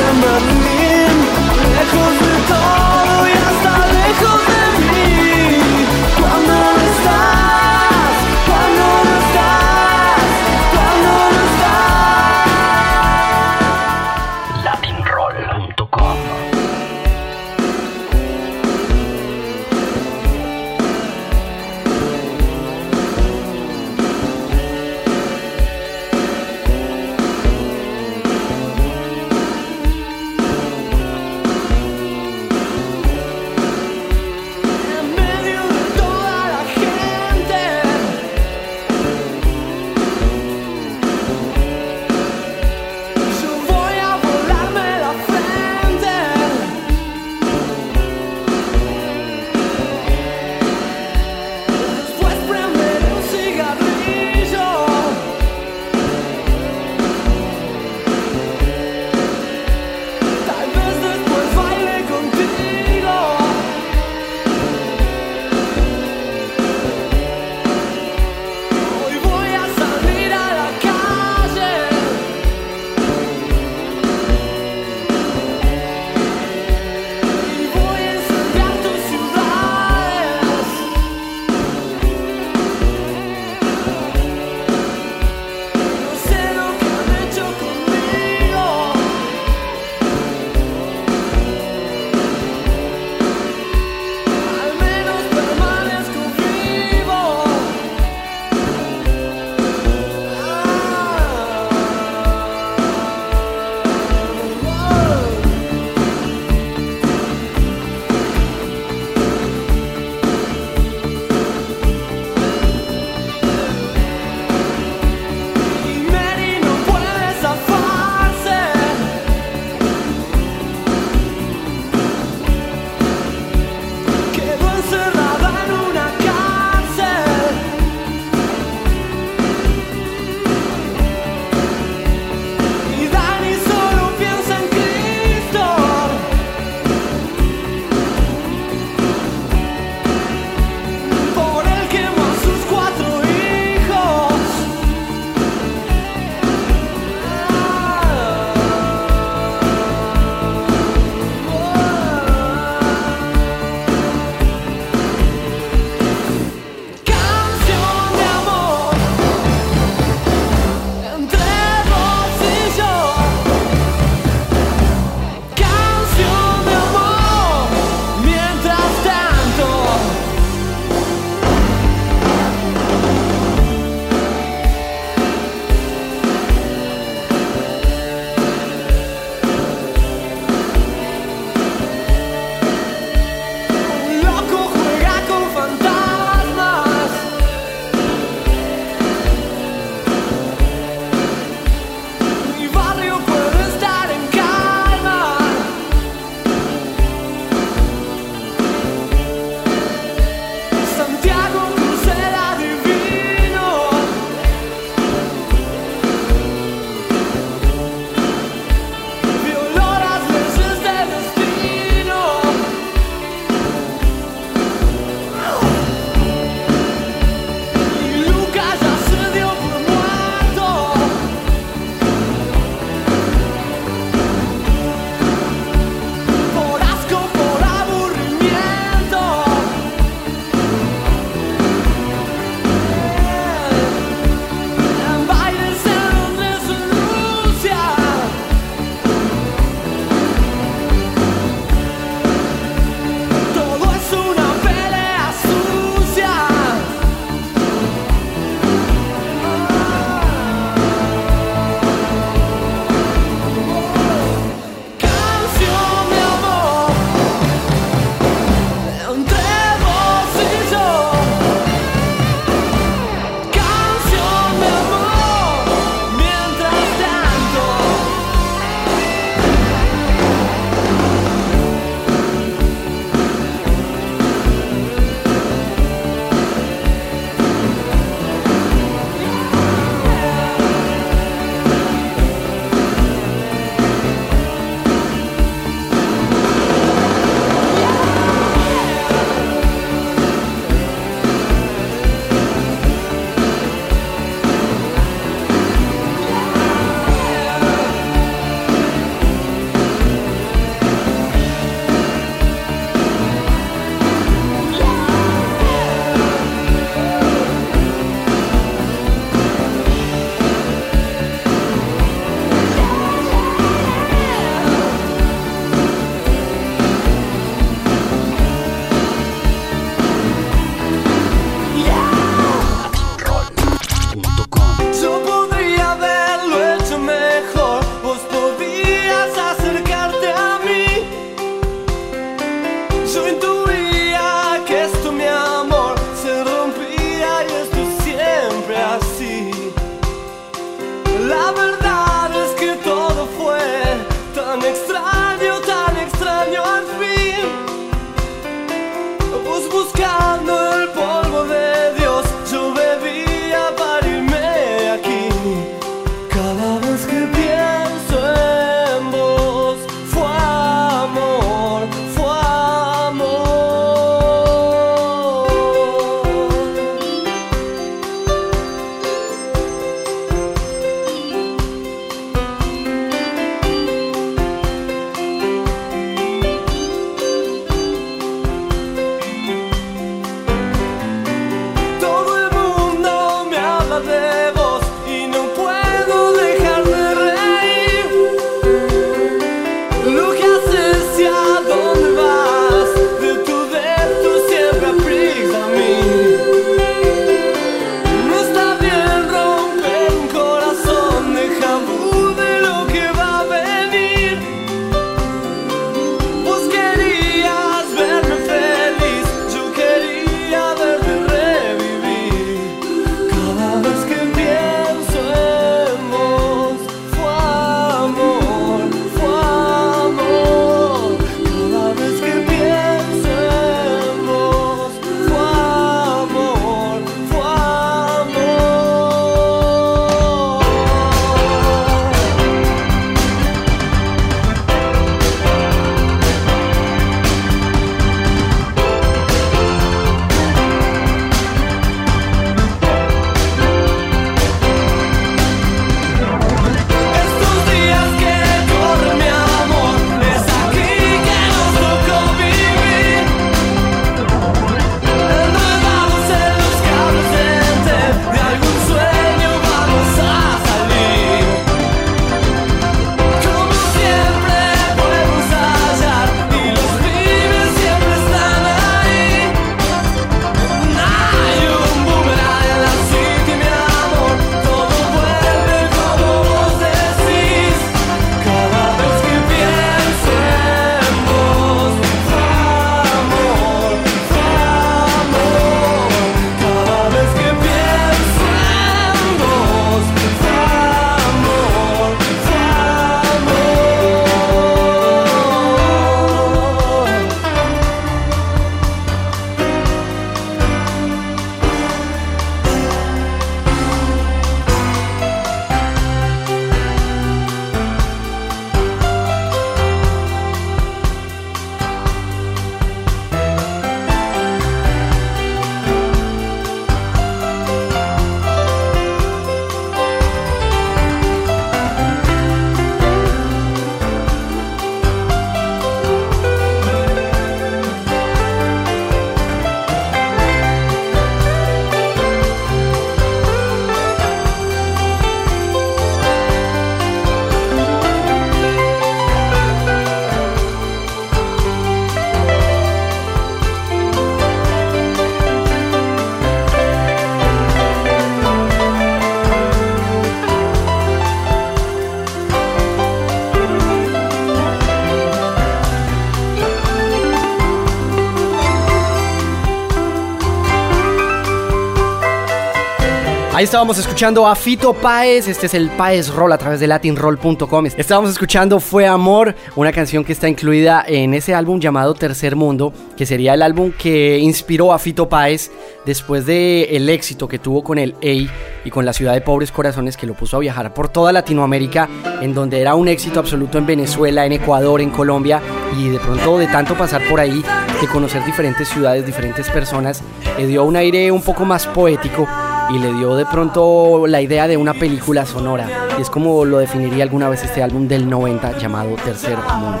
Ahí estábamos escuchando a Fito Páez, este es el Páez Roll a través de latinroll.com. Estábamos escuchando Fue Amor, una canción que está incluida en ese álbum llamado Tercer Mundo, que sería el álbum que inspiró a Fito Páez después de el éxito que tuvo con el EI y con la ciudad de Pobres Corazones que lo puso a viajar por toda Latinoamérica, en donde era un éxito absoluto en Venezuela, en Ecuador, en Colombia y de pronto de tanto pasar por ahí, de conocer diferentes ciudades, diferentes personas, le dio un aire un poco más poético y le dio de pronto la idea de una película sonora. Y es como lo definiría alguna vez este álbum del 90 llamado Tercer Mundo.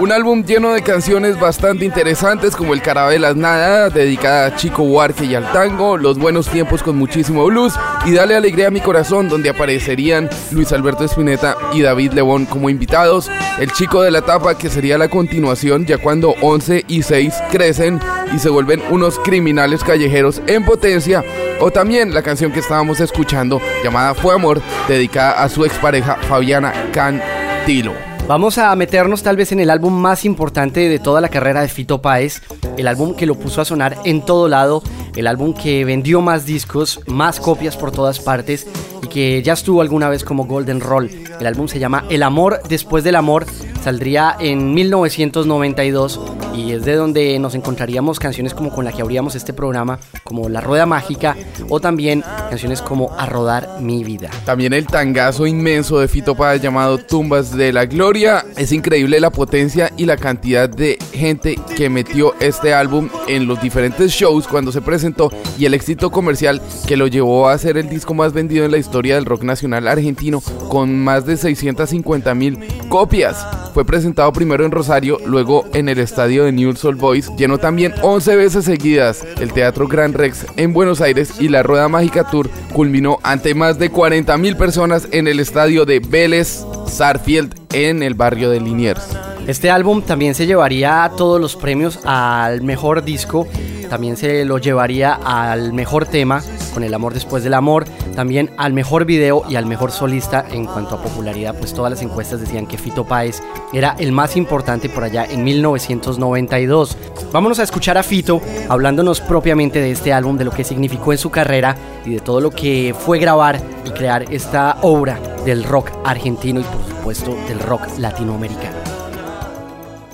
Un álbum lleno de canciones bastante interesantes como El Carabelas Nada, dedicada a Chico Huarque y al tango, Los Buenos Tiempos con muchísimo blues y Dale Alegría a mi Corazón, donde aparecerían Luis Alberto Espineta y David Lebón como invitados, El Chico de la Tapa, que sería la continuación ya cuando 11 y 6 crecen y se vuelven unos criminales callejeros en potencia, O también la canción que estábamos escuchando llamada Fue Amor, dedicada a su expareja Fabiana Cantilo. Vamos a meternos tal vez en el álbum más importante de toda la carrera de Fito Páez, el álbum que lo puso a sonar en todo lado, el álbum que vendió más discos, más copias por todas partes y que ya estuvo alguna vez como Golden Roll. El álbum se llama El amor después del amor, saldría en 1992 y es de donde nos encontraríamos canciones como con la que abríamos este programa, como La Rueda Mágica o también canciones como A Rodar Mi Vida. También el tangazo inmenso de Fito Páez llamado Tumbas de la Gloria. Es increíble la potencia y la cantidad de gente que metió este álbum en los diferentes shows cuando se presentó y el éxito comercial que lo llevó a ser el disco más vendido en la historia del rock nacional argentino con más de 650 mil copias. Fue presentado primero en Rosario, luego en el estadio de Newell's Old Boys. Llenó también 11 veces seguidas el Teatro Gran Rex en Buenos Aires y la Rueda Mágica Tour culminó ante más de 40 mil personas en el estadio de Vélez Sarfield en el barrio de Liniers. Este álbum también se llevaría todos los premios al mejor disco, también se lo llevaría al mejor tema, con El amor después del amor, también al mejor video y al mejor solista en cuanto a popularidad, pues todas las encuestas decían que Fito Páez era el más importante por allá en 1992. Vámonos a escuchar a Fito hablándonos propiamente de este álbum, de lo que significó en su carrera y de todo lo que fue grabar y crear esta obra del rock argentino y por supuesto del rock latinoamericano.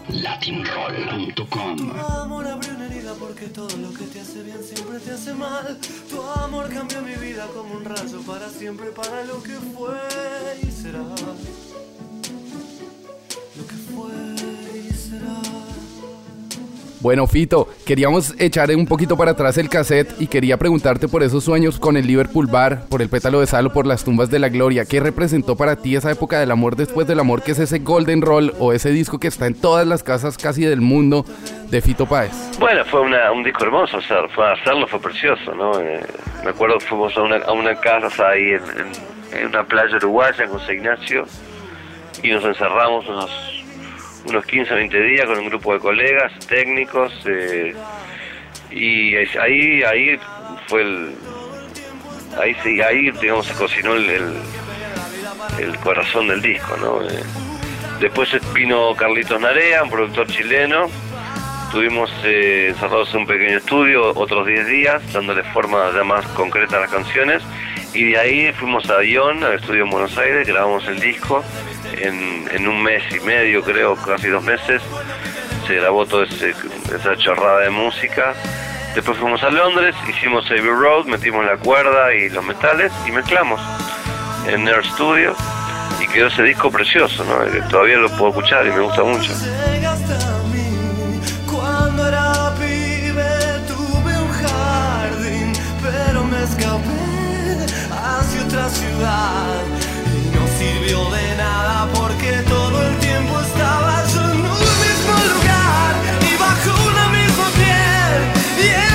latinroll.com Tu amor cambió mi vida como un rayo para siempre, para lo que fue y será. Bueno, Fito, queríamos echar un poquito para atrás el cassette y quería preguntarte por esos sueños con el Liverpool Bar, por el pétalo de salo, por las tumbas de la gloria. ¿Qué representó para ti esa época del amor después del amor, que es ese Golden Roll o ese disco que está en todas las casas casi del mundo de Fito Páez? Bueno, fue una- un disco hermoso hacer, fue hacerlo fue precioso, ¿no? Eh, me acuerdo que fuimos a una, a una casa ahí en, una playa uruguaya con Ignacio y nos encerramos unos, unos 15 20 días con un grupo de colegas, técnicos, eh, y ahí ahí fue el... Ahí ahí digamos se cocinó el, el, el corazón del disco, ¿no? Eh, después vino Carlitos Narea, un productor chileno, Estuvimos eh, encerrados en un pequeño estudio otros 10 días, dándole forma ya más concreta a las canciones. Y de ahí fuimos a Ion, al estudio en Buenos Aires, grabamos el disco en, en un mes y medio, creo, casi dos meses. Se grabó toda esa chorrada de música. Después fuimos a Londres, hicimos Abbey Road, metimos la cuerda y los metales y mezclamos en Nerd Studio. Y quedó ese disco precioso, ¿no? Que Todavía lo puedo escuchar y me gusta mucho. Escapé ciudad. Y no sirvió de nada porque todo el tiempo estaba yo en un mismo lugar y bajo una misma piel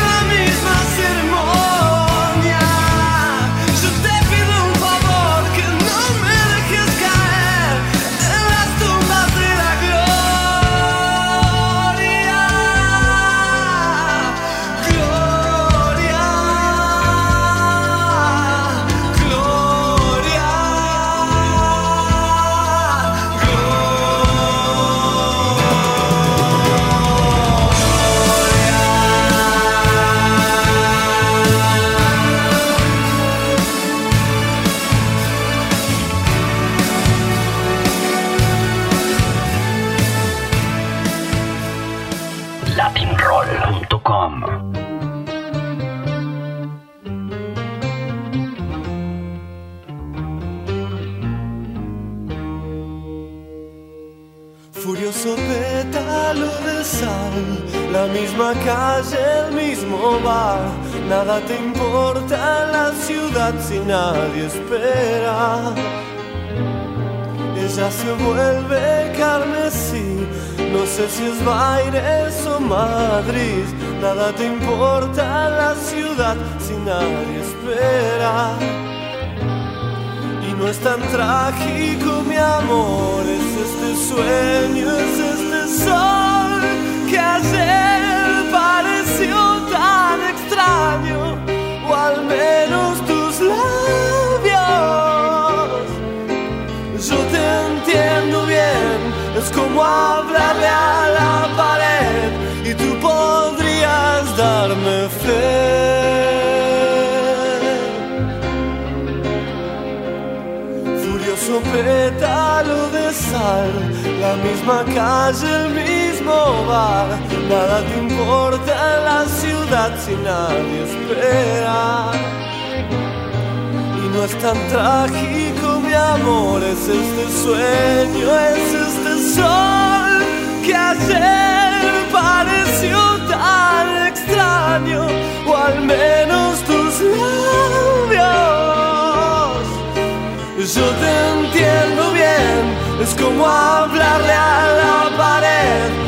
la misma calle, el mismo bar. Nada te importa la ciudad si nadie espera. Ella se vuelve carmesí, no sé si es Baires o Madrid. Nada te importa la ciudad si nadie espera. Y no es tan trágico, mi amor, es este sueño, es este sol que ayer pareció tan extraño, o al menos tus labios. Yo te entiendo bien, es como hablarle a la pared y tú podrías darme fe. Furioso pétalo de sal, la misma calle, el mismo nada te importa la ciudad si nadie espera. Y no es tan trágico, mi amor, es este sueño, es este sol que ayer pareció tan extraño, o al menos tus labios. Yo te entiendo bien, es como hablarle a la pared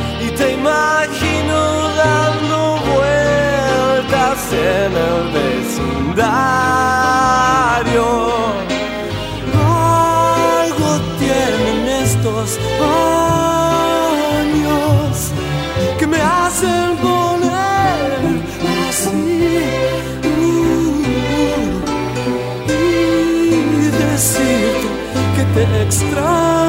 imagino dando vueltas en el vecindario. Algo tienen estos años que me hacen poner así. y decirte que te extraño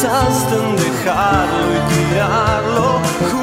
pensaste en dejarlo y tirarlo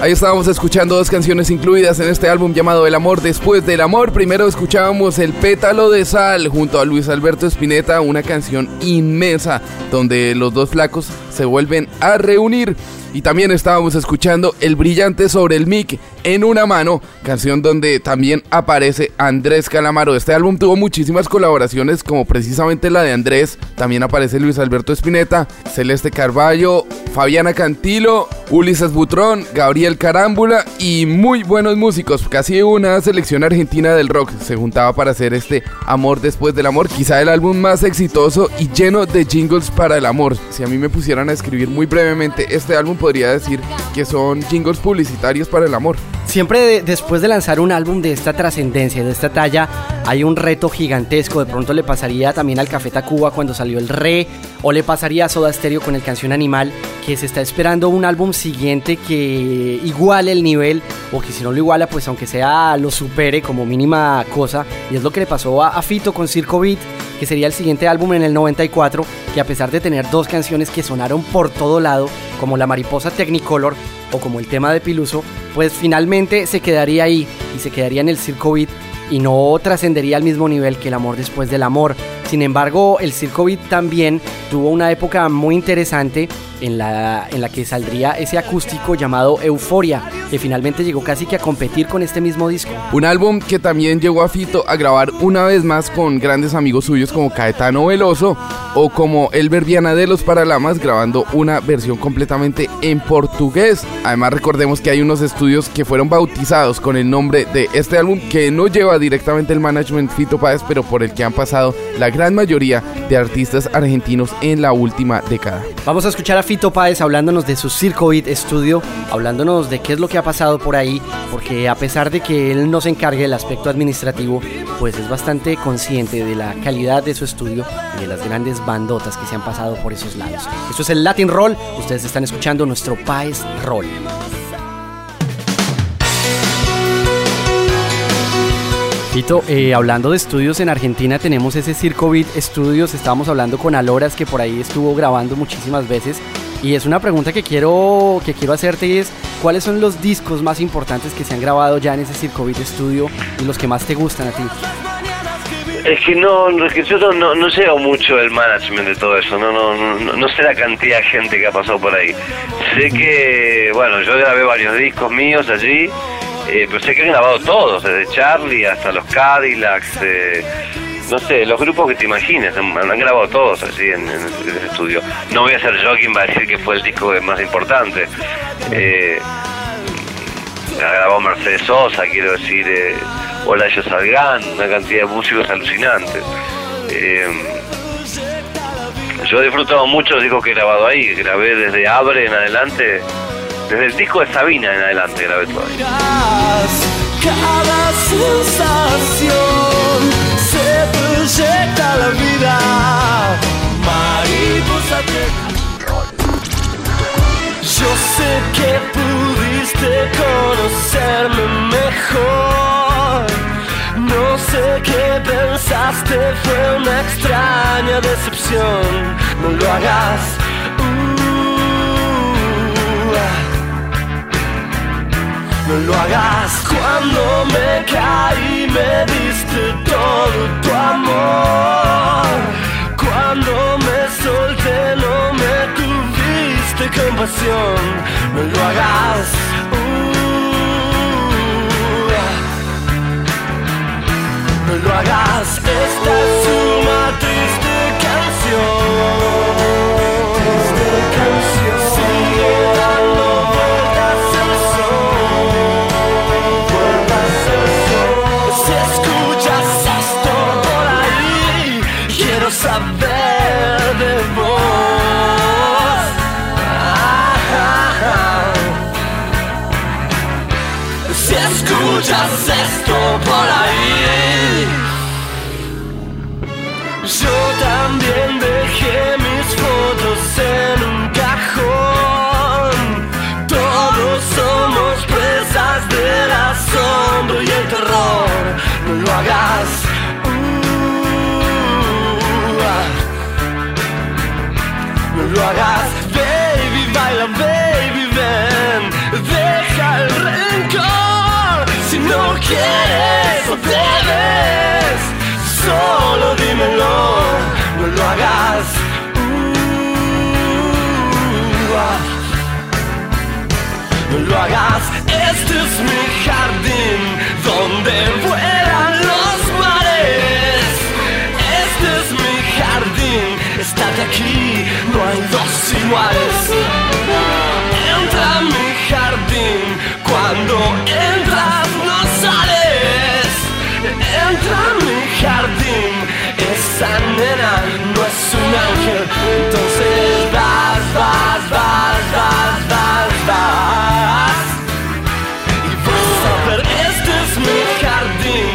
Ahí estábamos escuchando dos canciones incluidas en este álbum llamado El amor después del amor. Primero escuchábamos El pétalo de sal junto a Luis Alberto Spinetta, una canción inmensa donde los dos flacos se vuelven a reunir. Y también estábamos escuchando El brillante sobre el mic en una mano, canción donde también aparece Andrés Calamaro. Este álbum tuvo muchísimas colaboraciones, como precisamente la de Andrés. También aparece Luis Alberto Spinetta, Celeste Carballo, Fabiana Cantilo, Ulises Butrón, Gabriel Carámbula y muy buenos músicos. Casi una selección argentina del rock se juntaba para hacer este Amor después del amor, quizá el álbum más exitoso y lleno de jingles para el amor. Si a mí me pusieran a escribir muy brevemente este álbum, podría decir que son jingles publicitarios para el amor. Siempre de- después de lanzar un álbum de esta trascendencia, de esta talla, hay un reto gigantesco. De pronto le pasaría también al Café Tacuba cuando salió el Re, o le pasaría a Soda Stereo con el Canción Animal, que se está esperando un álbum siguiente que iguale el nivel, o que si no lo iguala, pues aunque sea lo supere como mínima cosa. Y es lo que le pasó a, a Fito con Circo Beat, que sería el siguiente álbum en el 94, que a pesar de tener dos canciones que sonaron por todo lado, como La Mariposa Technicolor o como el tema de Piluso, pues finalmente se quedaría ahí y se quedaría en el Circo Beat y no trascendería al mismo nivel que el amor después del amor. Sin embargo, el Circo Beat también tuvo una época muy interesante en la, en la que saldría ese acústico llamado Euforia, que finalmente llegó casi que a competir con este mismo disco. Un álbum que también llegó a Fito a grabar una vez más con grandes amigos suyos como Caetano Veloso o como Elber Viana de los Paralamas grabando una versión completamente en portugués. Además recordemos que hay unos estudios que fueron bautizados con el nombre de este álbum que no lleva directamente el management Fito Páez pero por el que han pasado la gran mayoría de artistas argentinos en la última década. Vamos a escuchar a Fito Páez hablándonos de su Circo Beat Studio, hablándonos de qué es lo que ha pasado por ahí, porque a pesar de que él no se encargue del aspecto administrativo, pues es bastante consciente de la calidad de su estudio y de las grandes bandotas que se han pasado por esos lados. Esto es el Latin Roll, ustedes están escuchando nuestro Páez Roll. Eh, hablando de estudios en Argentina, tenemos ese Circo Beat Studios. Estábamos hablando con Aloras, que por ahí estuvo grabando muchísimas veces. Y es una pregunta que quiero, que quiero hacerte y es, ¿cuáles son los discos más importantes que se han grabado ya en ese Circo Beat Studio y los que más te gustan a ti? Es que no, es que yo no, no, no llevo mucho el management de todo eso, no, no, no, no sé la cantidad de gente que ha pasado por ahí. Sé que, bueno, yo grabé varios discos míos allí, eh, pero sé que han grabado todos, desde Charlie hasta los Cadillacs, eh, no sé, los grupos que te imagines, han, grabado todos allí en, en ese- estudio. No voy a ser yo quien va a decir que fue el disco más importante. Eh, ha grabado Mercedes Sosa, quiero decir, eh, Olayo Salgán, una cantidad de músicos alucinantes. Eh, yo he disfrutado mucho los discos que he grabado ahí, grabé desde Abre en adelante, desde el disco de Sabina en adelante grabé todo. Cada sensación se proyecta la vida. Mariposa Yo sé que pudiste conocerme mejor. No sé qué pensaste, fue una extraña decepción. No lo hagas. No lo hagas cuando me caí, me diste todo tu amor. Cuando me solté, no me tuviste compasión. No lo hagas. Uh, no lo hagas. Esta es una triste canción. Hagas. Uh. No lo hagas, este es mi jardín donde vuelan los mares. Este es mi jardín, estate aquí, no hay dos iguales. Entra a mi jardín, cuando entras no. Entra a mi jardín, esa nena no es un ángel, entonces vas, vas, vas, vas, vas, vas. Y vas a ver, este es mi jardín,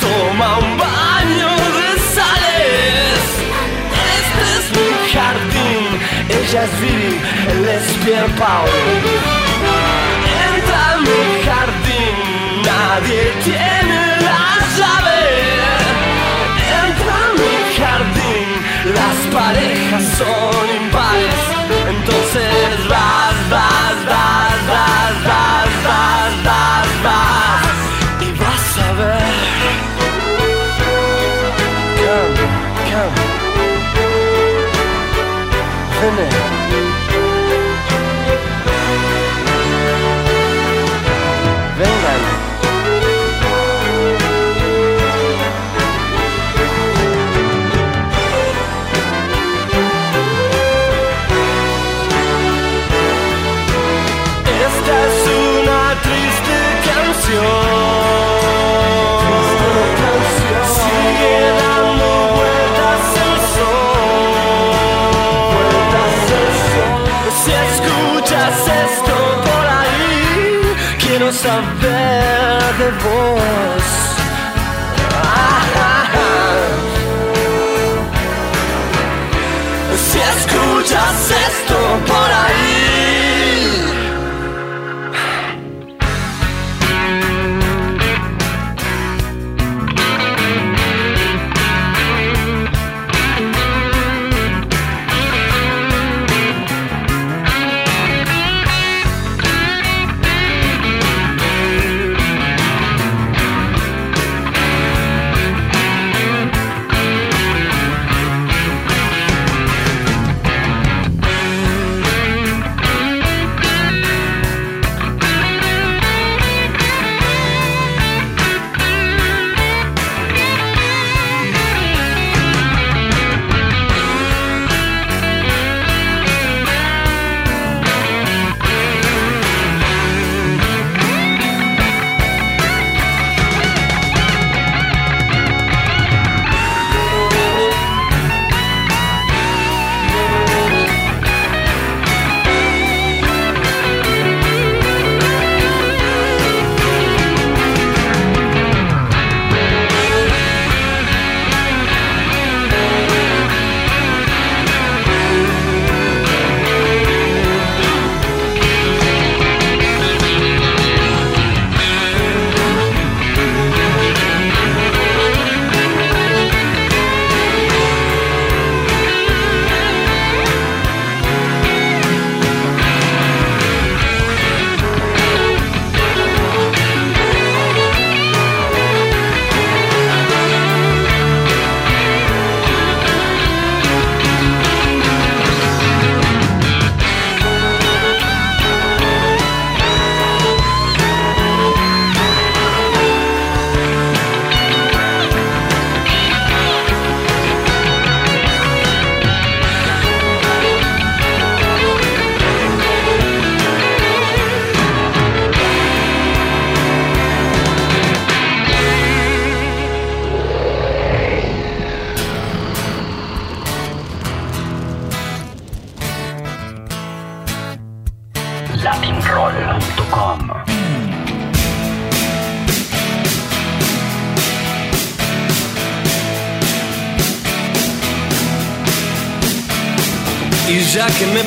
toma un baño de sales. Este es mi jardín, ella es Vivi, él es Pier Paolo. Entra a mi jardín, nadie tiene parejas son impares. Entonces vas, vas, vas, vas, vas, vas, vas, vas. Y vas a ver. Come, come. Quiero saber de vos. Si escuchas esto por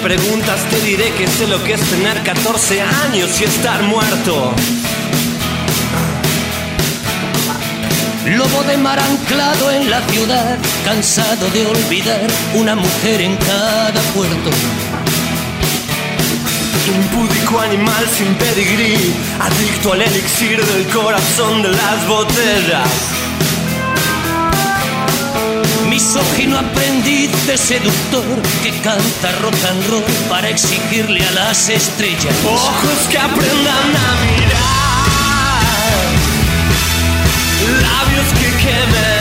preguntas, te diré que sé lo que es tener 14 años y estar muerto. Lobo de mar anclado en la ciudad, cansado de olvidar una mujer en cada puerto. Impúdico animal sin pedigrí, adicto al elixir del corazón de las botellas. Misógino aprendiz de seductor que canta rock and roll para exigirle a las estrellas. Ojos que aprendan a mirar, labios que quemen,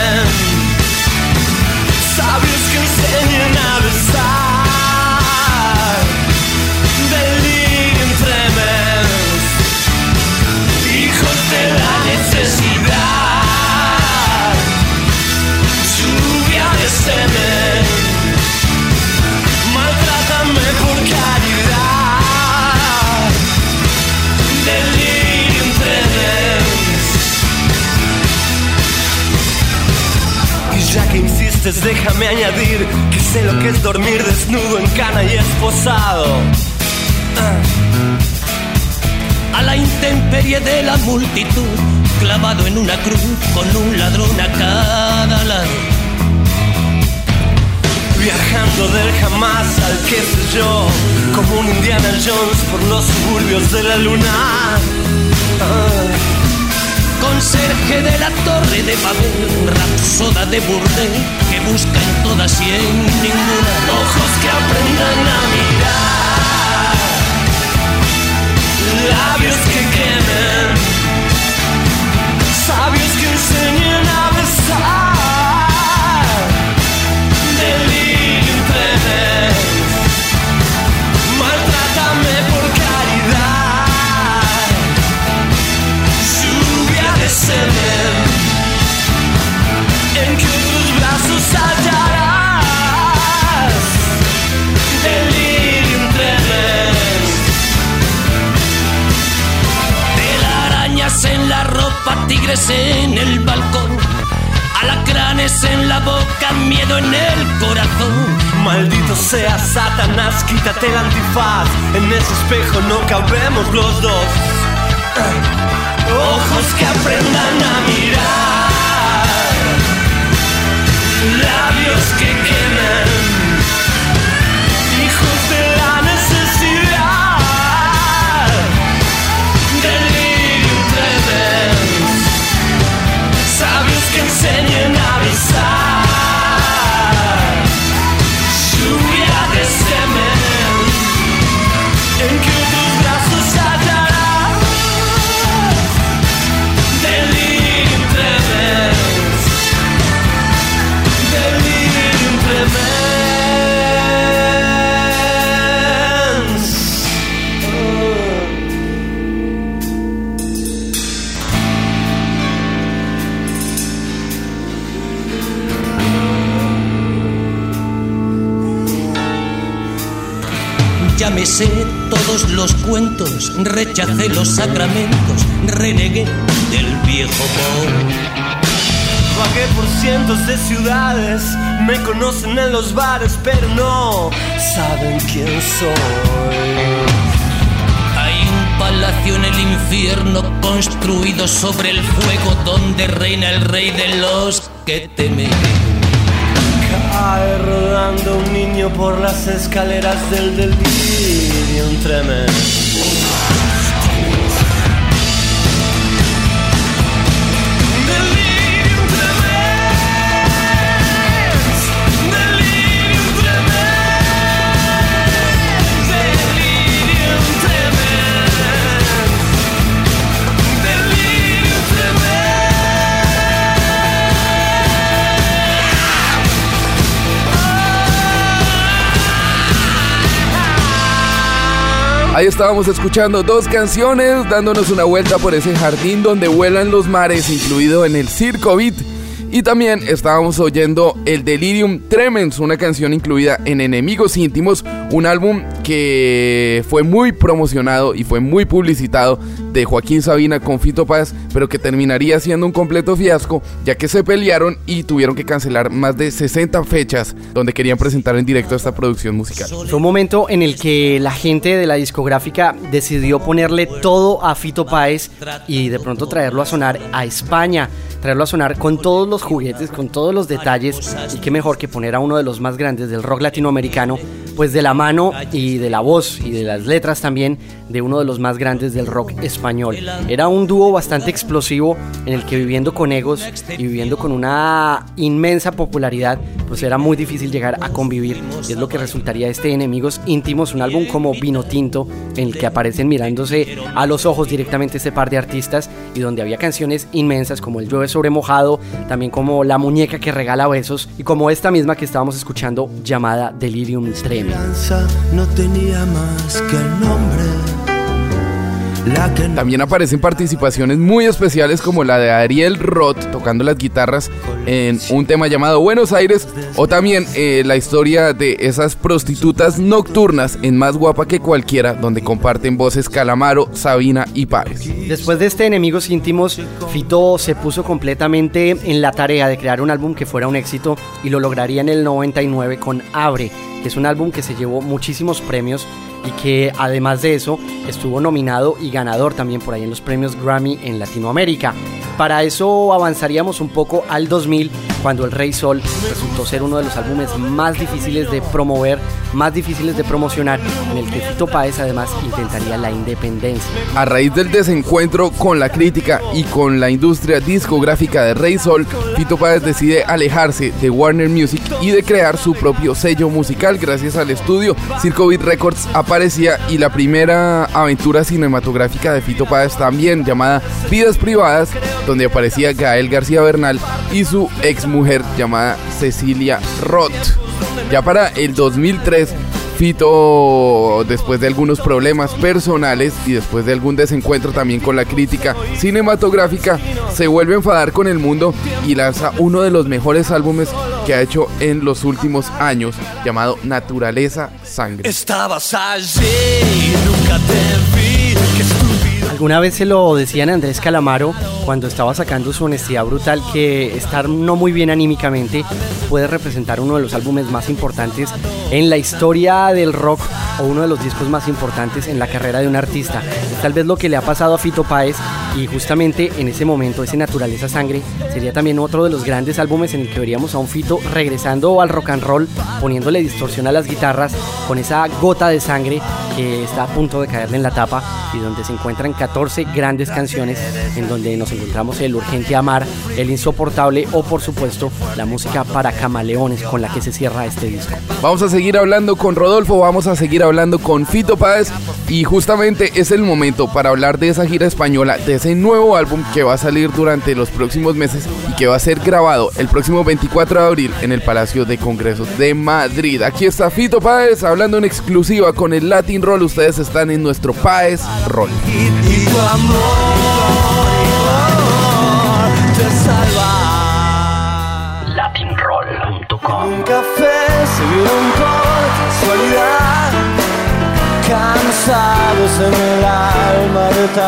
insistes déjame añadir Que sé lo que es dormir desnudo en cana y esposado a la intemperie de la multitud, clavado en una cruz con un ladrón a cada lado. Viajando del jamás al qué sé yo Como un Indiana Jones por los suburbios de la luna Ah. Conserje de la torre de Babel, rapsoda de burdel busca en todas y en ninguna. Ojos que aprendan a mirar, labios que quemen, sabios que enseñen a besar. Tigres en el balcón, alacranes en la boca, miedo en el corazón. Maldito sea Satanás, quítate el antifaz. En ese espejo no cabemos los dos. Ojos que aprendan a mirar, labios que quemen, Ya me sé todos los cuentos, rechacé los sacramentos, renegué del viejo amor. Vagué por cientos de ciudades, me conocen en los bares, pero no saben quién soy. Hay un palacio en el infierno construido sobre el fuego donde reina el rey de los que temen. Cae rodando un niño por las escaleras del delirium tremens. Delirium Ahí estábamos escuchando dos canciones, dándonos una vuelta por ese jardín donde vuelan los mares, incluido en el Circo Beat. Y también estábamos oyendo El Delirium Tremens, una canción incluida en Enemigos Íntimos, un álbum que fue muy promocionado y fue muy publicitado de Joaquín Sabina con Fito Paz, pero que terminaría siendo un completo fiasco, ya que se pelearon y tuvieron que cancelar más de 60 fechas donde querían presentar en directo esta producción musical. Fue un momento en el que la gente de la discográfica decidió ponerle todo a Fito Páez y de pronto traerlo a sonar a España, traerlo a sonar con todos los juguetes, con todos los detalles y qué mejor que poner a uno de los más grandes del rock latinoamericano pues de la mano y de la voz y de las letras también de uno de los más grandes del rock español. Era un dúo bastante explosivo en el que viviendo con egos y viviendo con una inmensa popularidad, pues era muy difícil llegar a convivir y es lo que resultaría este Enemigos Íntimos, un álbum como Vino Tinto en el que aparecen mirándose a los ojos directamente este par de artistas y donde había canciones inmensas como El llueve sobre mojado, también como La muñeca que regala besos y como esta misma que estábamos escuchando llamada Delirium Tremens. No tenía más que el nombre. La que no También aparecen participaciones muy especiales como la de Ariel Roth tocando las guitarras en un tema llamado Buenos Aires o también eh, la historia de esas prostitutas nocturnas en Más Guapa que Cualquiera donde comparten voces Calamaro, Sabina y Páez. Después de este Enemigos Íntimos, Fito se puso completamente en la tarea de crear un álbum que fuera un éxito y lo lograría en el 99 con Abre, que es un álbum que se llevó muchísimos premios y que además de eso estuvo nominado y ganador también por ahí en los premios Grammy en Latinoamérica. Para eso avanzaríamos un poco al 2000 cuando El Rey Sol resultó ser uno de los álbumes más difíciles de promover, más difíciles de promocionar, en el que Fito Páez además intentaría la independencia. A raíz del desencuentro con la crítica y con la industria discográfica de Rey Sol, Fito Páez decide alejarse de Warner Music y de crear su propio sello musical gracias al estudio Circo Beat Records aparecía y la primera aventura cinematográfica de Fito Páez también llamada Vidas Privadas, donde aparecía Gael García Bernal y su ex mujer llamada Cecilia Roth. Ya para el 2003 Fito, después de algunos problemas personales y después de algún desencuentro también con la crítica cinematográfica, se vuelve a enfadar con el mundo y lanza uno de los mejores álbumes que ha hecho en los últimos años, llamado Naturaleza Sangre. estabas allí, nunca te. Alguna vez se lo decían a Andrés Calamaro cuando estaba sacando su honestidad brutal que estar no muy bien anímicamente puede representar uno de los álbumes más importantes en la historia del rock o uno de los discos más importantes en la carrera de un artista. Tal vez lo que le ha pasado a Fito Páez y justamente en ese momento ese Naturaleza Sangre sería también otro de los grandes álbumes en el que veríamos a un Fito regresando al rock and roll, poniéndole distorsión a las guitarras con esa gota de sangre que está a punto de caerle en la tapa y donde se encuentran 14 grandes canciones en donde nos encontramos el urgente amar, el insoportable o por supuesto la música para camaleones con la que se cierra este disco. Vamos a seguir hablando con Rodolfo, vamos a seguir hablando con Fito Páez y justamente es el momento para hablar de esa gira española, de ese nuevo álbum que va a salir durante los próximos meses y que va a ser grabado el próximo 24 de abril en el Palacio de Congresos de Madrid. Aquí está Fito Páez hablando en exclusiva con el Latin Roll. Ustedes están en nuestro Páez Roll. Y tu amor te salva. latinroll.com Un café se por casualidad.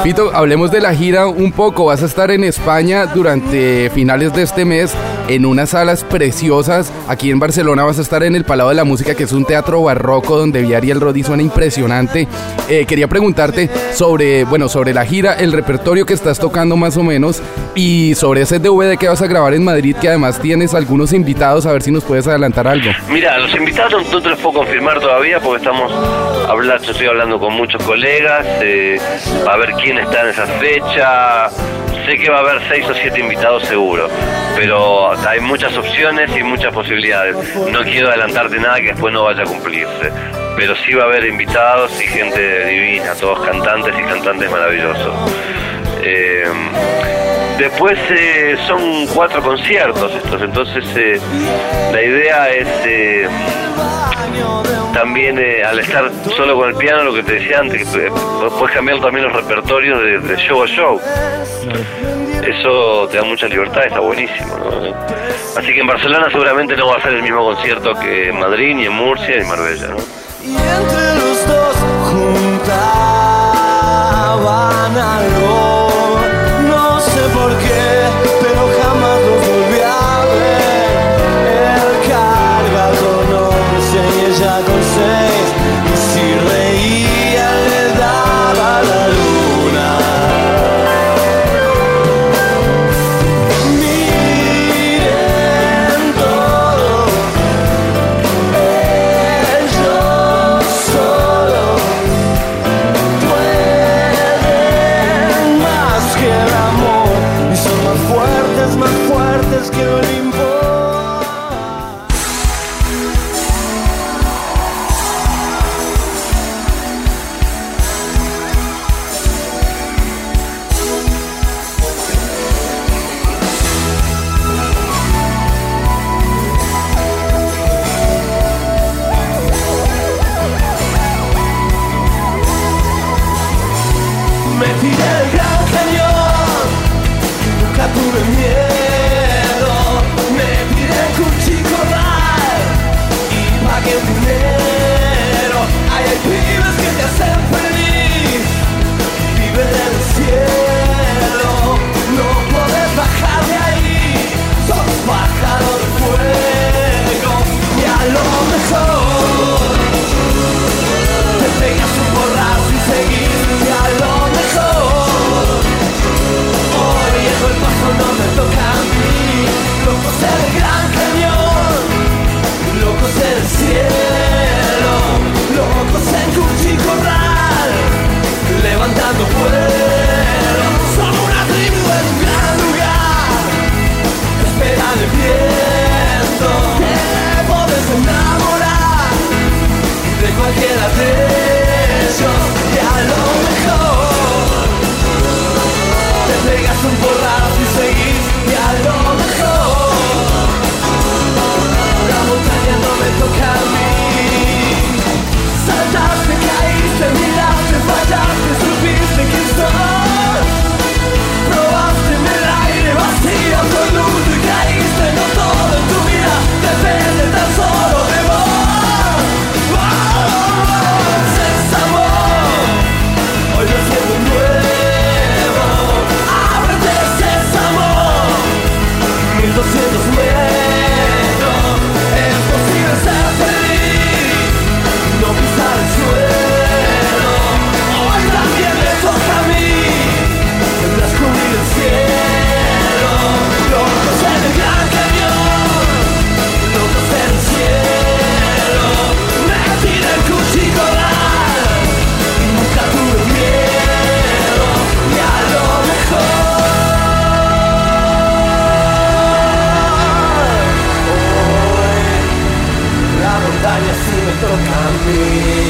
Fito, hablemos de la gira un poco. Vas a estar en España durante finales de este mes en unas salas preciosas. Aquí en Barcelona vas a estar en el Palau de la Música, que es un teatro barroco donde Viari el Rodi suena impresionante. Eh, quería preguntarte sobre, bueno, sobre la gira, el repertorio que estás tocando más o menos y sobre ese DVD que vas a grabar en Madrid, que además tienes algunos invitados, a ver si nos puedes adelantar algo. Mira, los invitados no te los puedo confirmar todavía porque estamos hablando, estoy hablando con muchos colegas, eh, a ver quién está en esa fecha. Sé que va a haber seis o siete invitados seguro, pero hay muchas opciones y muchas posibilidades. No quiero adelantarte nada que después no vaya a cumplirse, pero sí va a haber invitados y gente divina, todos cantantes y cantantes maravillosos. Eh, Después eh, son cuatro conciertos estos, entonces eh, la idea es eh, también eh, al estar solo con el piano, lo que te decía antes, que puedes cambiar también los repertorios de, de show a show. Eso te da mucha libertad, está buenísimo. ¿no? Así que en Barcelona seguramente no va a ser el mismo concierto que en Madrid, ni en Murcia, ni en Marbella. ¿no? Y entre los dos juntaban algo. me tiré cualquiera de ellos y a lo mejor. Te pegas un polvo was in the flow. trocado.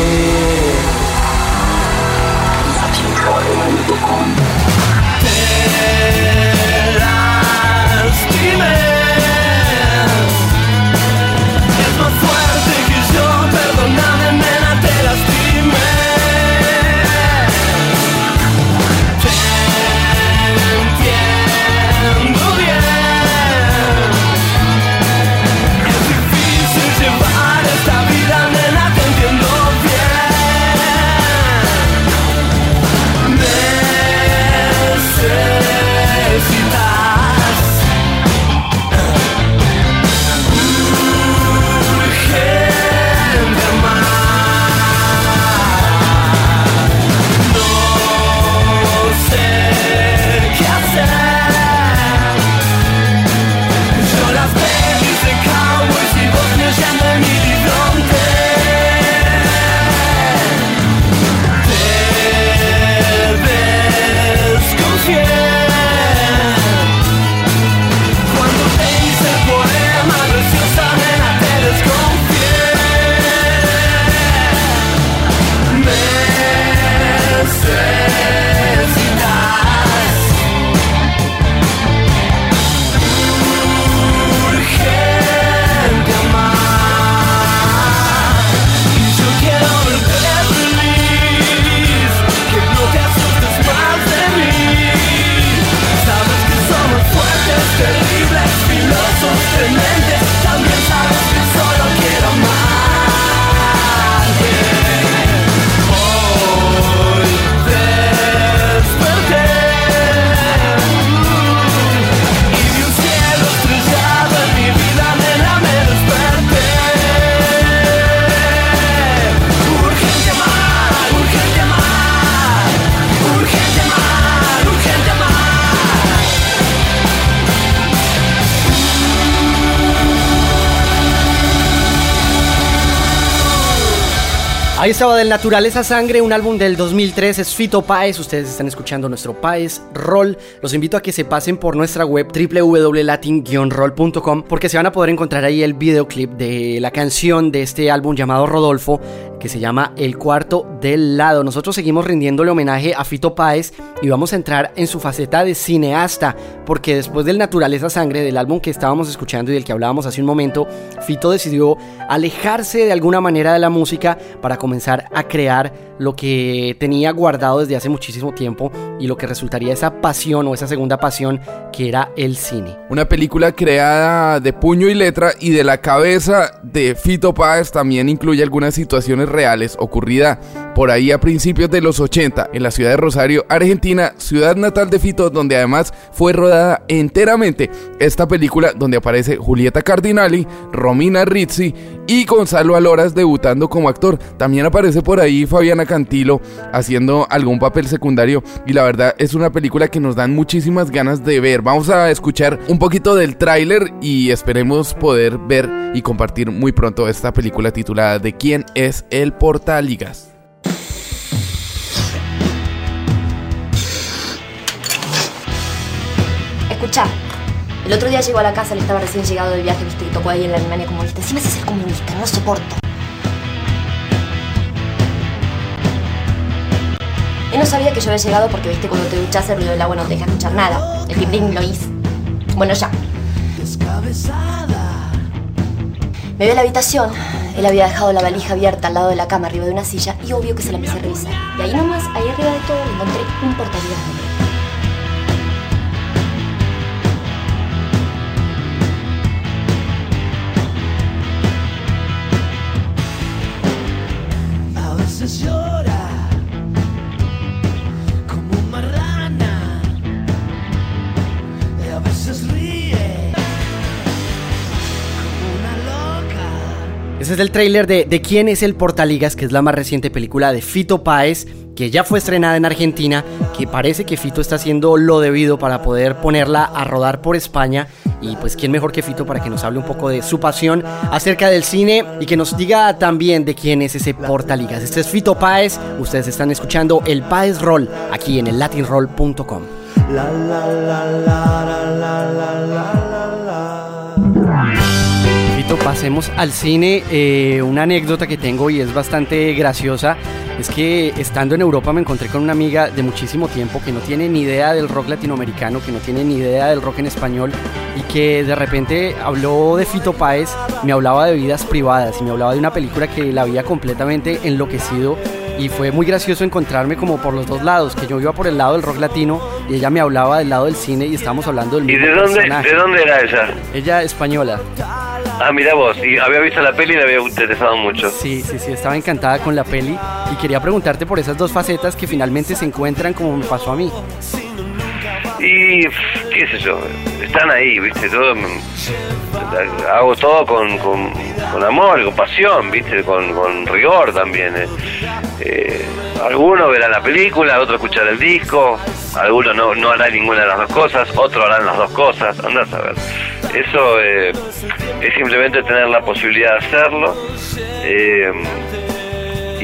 Ahí estaba del Naturaleza Sangre, un álbum del 2003, es Fito Páez, ustedes están escuchando nuestro Páez Roll. Los invito a que se pasen por nuestra web www.latin-roll.com porque se van a poder encontrar ahí el videoclip de la canción de este álbum llamado Rodolfo que se llama El Cuarto del Lado. Nosotros seguimos rindiéndole homenaje a Fito Páez y vamos a entrar en su faceta de cineasta porque después del Naturaleza Sangre, del álbum que estábamos escuchando y del que hablábamos hace un momento, Fito decidió alejarse de alguna manera de la música para comenzar comenzar a crear lo que tenía guardado desde hace muchísimo tiempo y lo que resultaría esa pasión o esa segunda pasión que era el cine. Una película creada de puño y letra y de la cabeza de Fito Páez también incluye algunas situaciones reales ocurridas por ahí a principios de los 80 en la ciudad de Rosario, Argentina, ciudad natal de Fito, donde además fue rodada enteramente esta película donde aparece Julieta Cardinali, Romina Rizzi y Gonzalo Aloras debutando como actor. También aparece por ahí Fabiana Cantilo haciendo algún papel secundario y la verdad es una película que nos dan muchísimas ganas de ver. Vamos a escuchar un poquito del tráiler y esperemos poder ver y compartir muy pronto esta película titulada ¿De quién es el Portaligas? Escucha, el otro día llegó a la casa, le estaba recién llegado del viaje, viste, y tocó ahí en la Alemania comunista. Si me haces ser comunista, no soporto. Él no sabía que yo había llegado porque, viste, cuando te duchas el ruido del agua no te deja escuchar nada. El pim lo hice. Bueno, ya. Me vio a la habitación. Él había dejado la valija abierta al lado de la cama, arriba de una silla, y obvio que se la empecé a revisar. Y ahí nomás, ahí arriba de todo, encontré un portavidas Ese es el tráiler de, de Quién es el Portaligas, que es la más reciente película de Fito Páez, que ya fue estrenada en Argentina, que parece que Fito está haciendo lo debido para poder ponerla a rodar por España. Y pues quién mejor que Fito para que nos hable un poco de su pasión acerca del cine y que nos diga también de quién es ese Portaligas. Este es Fito Páez, ustedes están escuchando el Páez Roll aquí en el latinroll.com. la la la la la la la pasemos al cine. Eh, una anécdota que tengo y es bastante graciosa es que estando en Europa me encontré con una amiga de muchísimo tiempo que no tiene ni idea del rock latinoamericano, que no tiene ni idea del rock en español y que de repente habló de Fito Páez, me hablaba de vidas privadas y me hablaba de una película que la había completamente enloquecido y fue muy gracioso encontrarme como por los dos lados, que yo iba por el lado del rock latino y ella me hablaba del lado del cine y estábamos hablando del ¿Y mismo de dónde, personaje. de dónde era ella? Ella española. Ah, mira vos, y había visto la peli y le había interesado mucho. Sí, sí, sí, estaba encantada con la peli y quería preguntarte por esas dos facetas que finalmente se encuentran como me pasó a mí. Y qué sé yo, están ahí, viste, todo hago todo con, con, amor, con pasión, viste, con, con rigor también. eh. Eh, algunos verán la película, otros escucharán el disco, algunos no, no harán ninguna de las dos cosas, otros harán las dos cosas, andás a ver. Eso eh, es simplemente tener la posibilidad de hacerlo.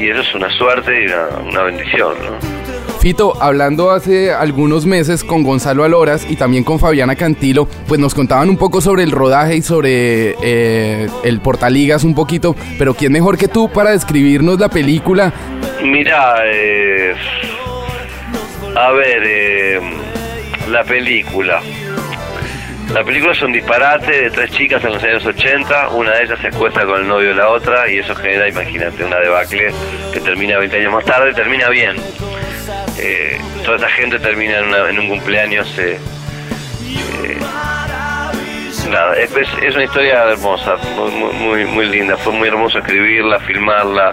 Y eso es una suerte y una, una bendición, ¿no? Fito, hablando hace algunos meses con Gonzalo Aloras y también con Fabiana Cantilo, pues nos contaban un poco sobre el rodaje y sobre eh, el Portaligas un poquito, pero ¿quién mejor que tú para describirnos la película? Mira, eh, a ver, eh, la película. La película es un disparate de tres chicas en los años 80, una de ellas se acuesta con el novio de la otra y eso genera, imagínate, una debacle que termina 20 años más tarde, termina bien. Eh, toda esa gente termina en, un cumpleaños. eh, eh, nada, es, una historia hermosa, muy, muy, linda. Fue muy hermoso escribirla, filmarla,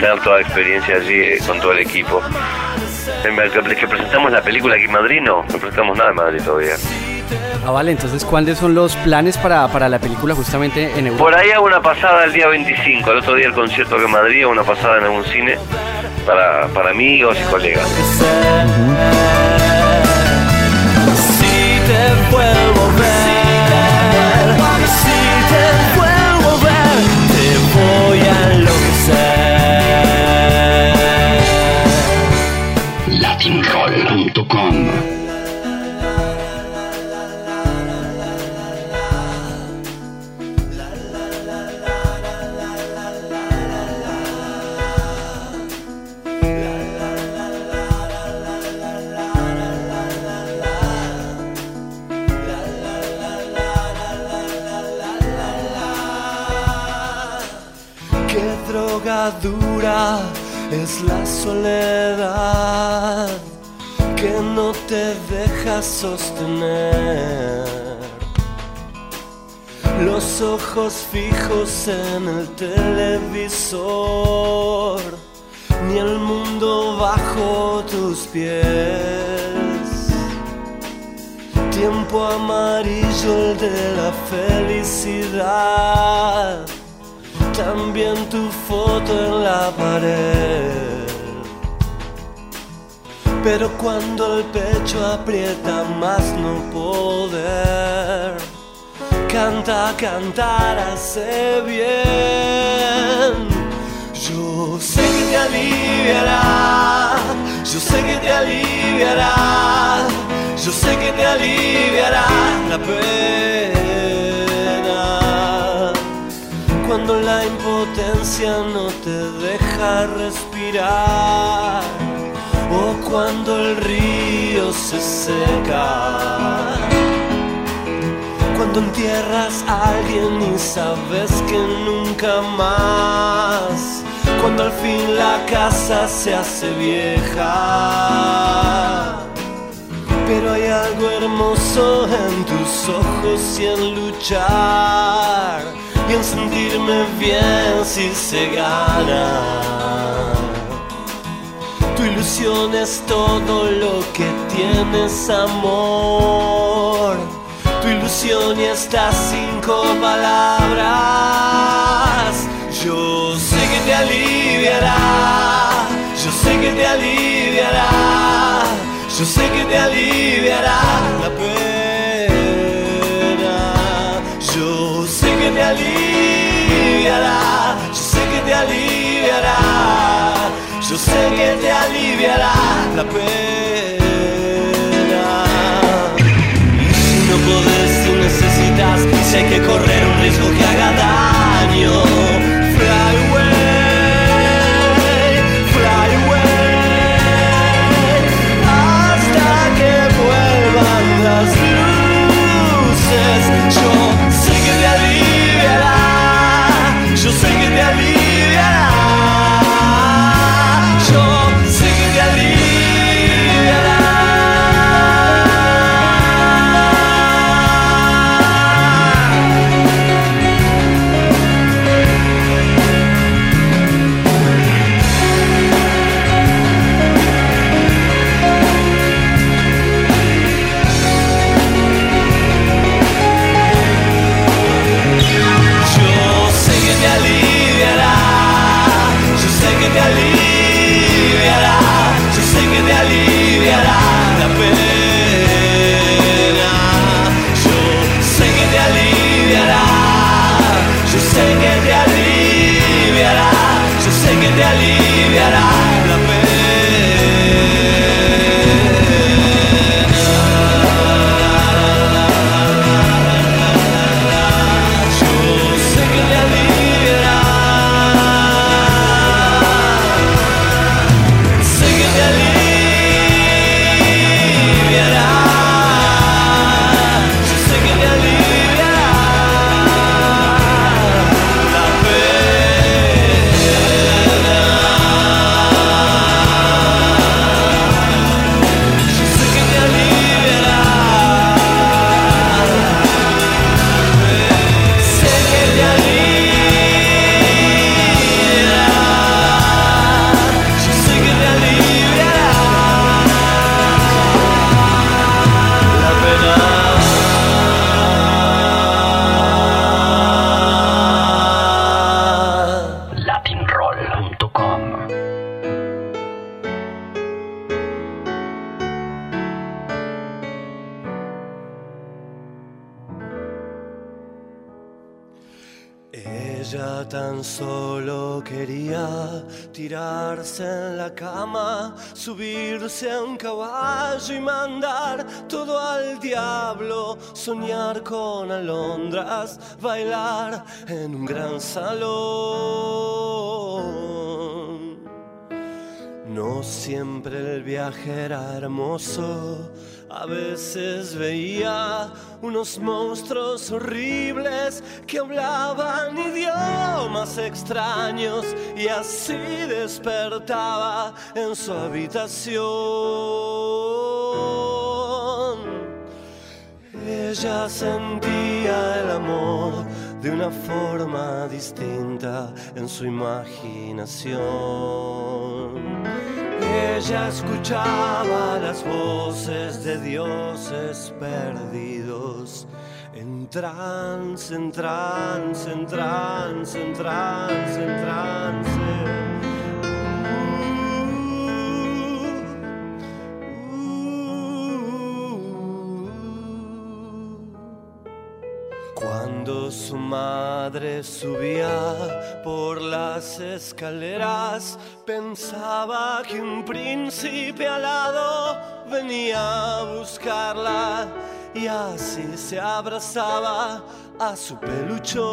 tener toda la experiencia allí con todo el equipo. Que presentamos la película aquí en Madrid, no, no presentamos nada en Madrid todavía. Ah, vale, entonces, ¿cuáles son los planes para, para la película justamente en Europa? Por ahí hago una pasada el día 25, el otro día el concierto aquí en Madrid, una pasada en algún cine para, para amigos y colegas. Si te vuelvo a ver, si te vuelvo a ver, te voy a enloquecer. latinroll.com Dura es la soledad que no te deja sostener. Los ojos fijos en el televisor, ni el mundo bajo tus pies. Tiempo amarillo el de la felicidad, también tu foto en la pared. Pero cuando el pecho aprieta más no poder, canta, cantar hace bien. Yo sé que te aliviará, yo sé que te aliviará, yo sé que te aliviará la pena. Cuando la impotencia no te deja respirar o cuando el río se seca. Cuando entierras a alguien y sabes que nunca más. Cuando al fin la casa se hace vieja. Pero hay algo hermoso en tus ojos y en luchar. Y en sentirme bien si se gana. Tu ilusión es todo lo que tienes, amor. Tu ilusión y estas cinco palabras. Yo sé que te aliviará. Yo sé que te aliviará. Yo sé que te aliviará Yo sé que te aliviará. Yo sé que te aliviará la pena. Y si no podés, si necesitas, si hay que correr un riesgo que haga daño, todo al diablo, soñar con alondras, bailar en un gran salón. No siempre el viaje era hermoso, a veces veía unos monstruos horribles que hablaban idiomas extraños y así despertaba en su habitación. Ella sentía el amor de una forma distinta en su imaginación. Ella escuchaba las voces de dioses perdidos. En trance, en trance, en trance, en trance, en trance. Cuando su madre subía por las escaleras, pensaba que un príncipe alado venía a buscarla y así se abrazaba a su peluchón.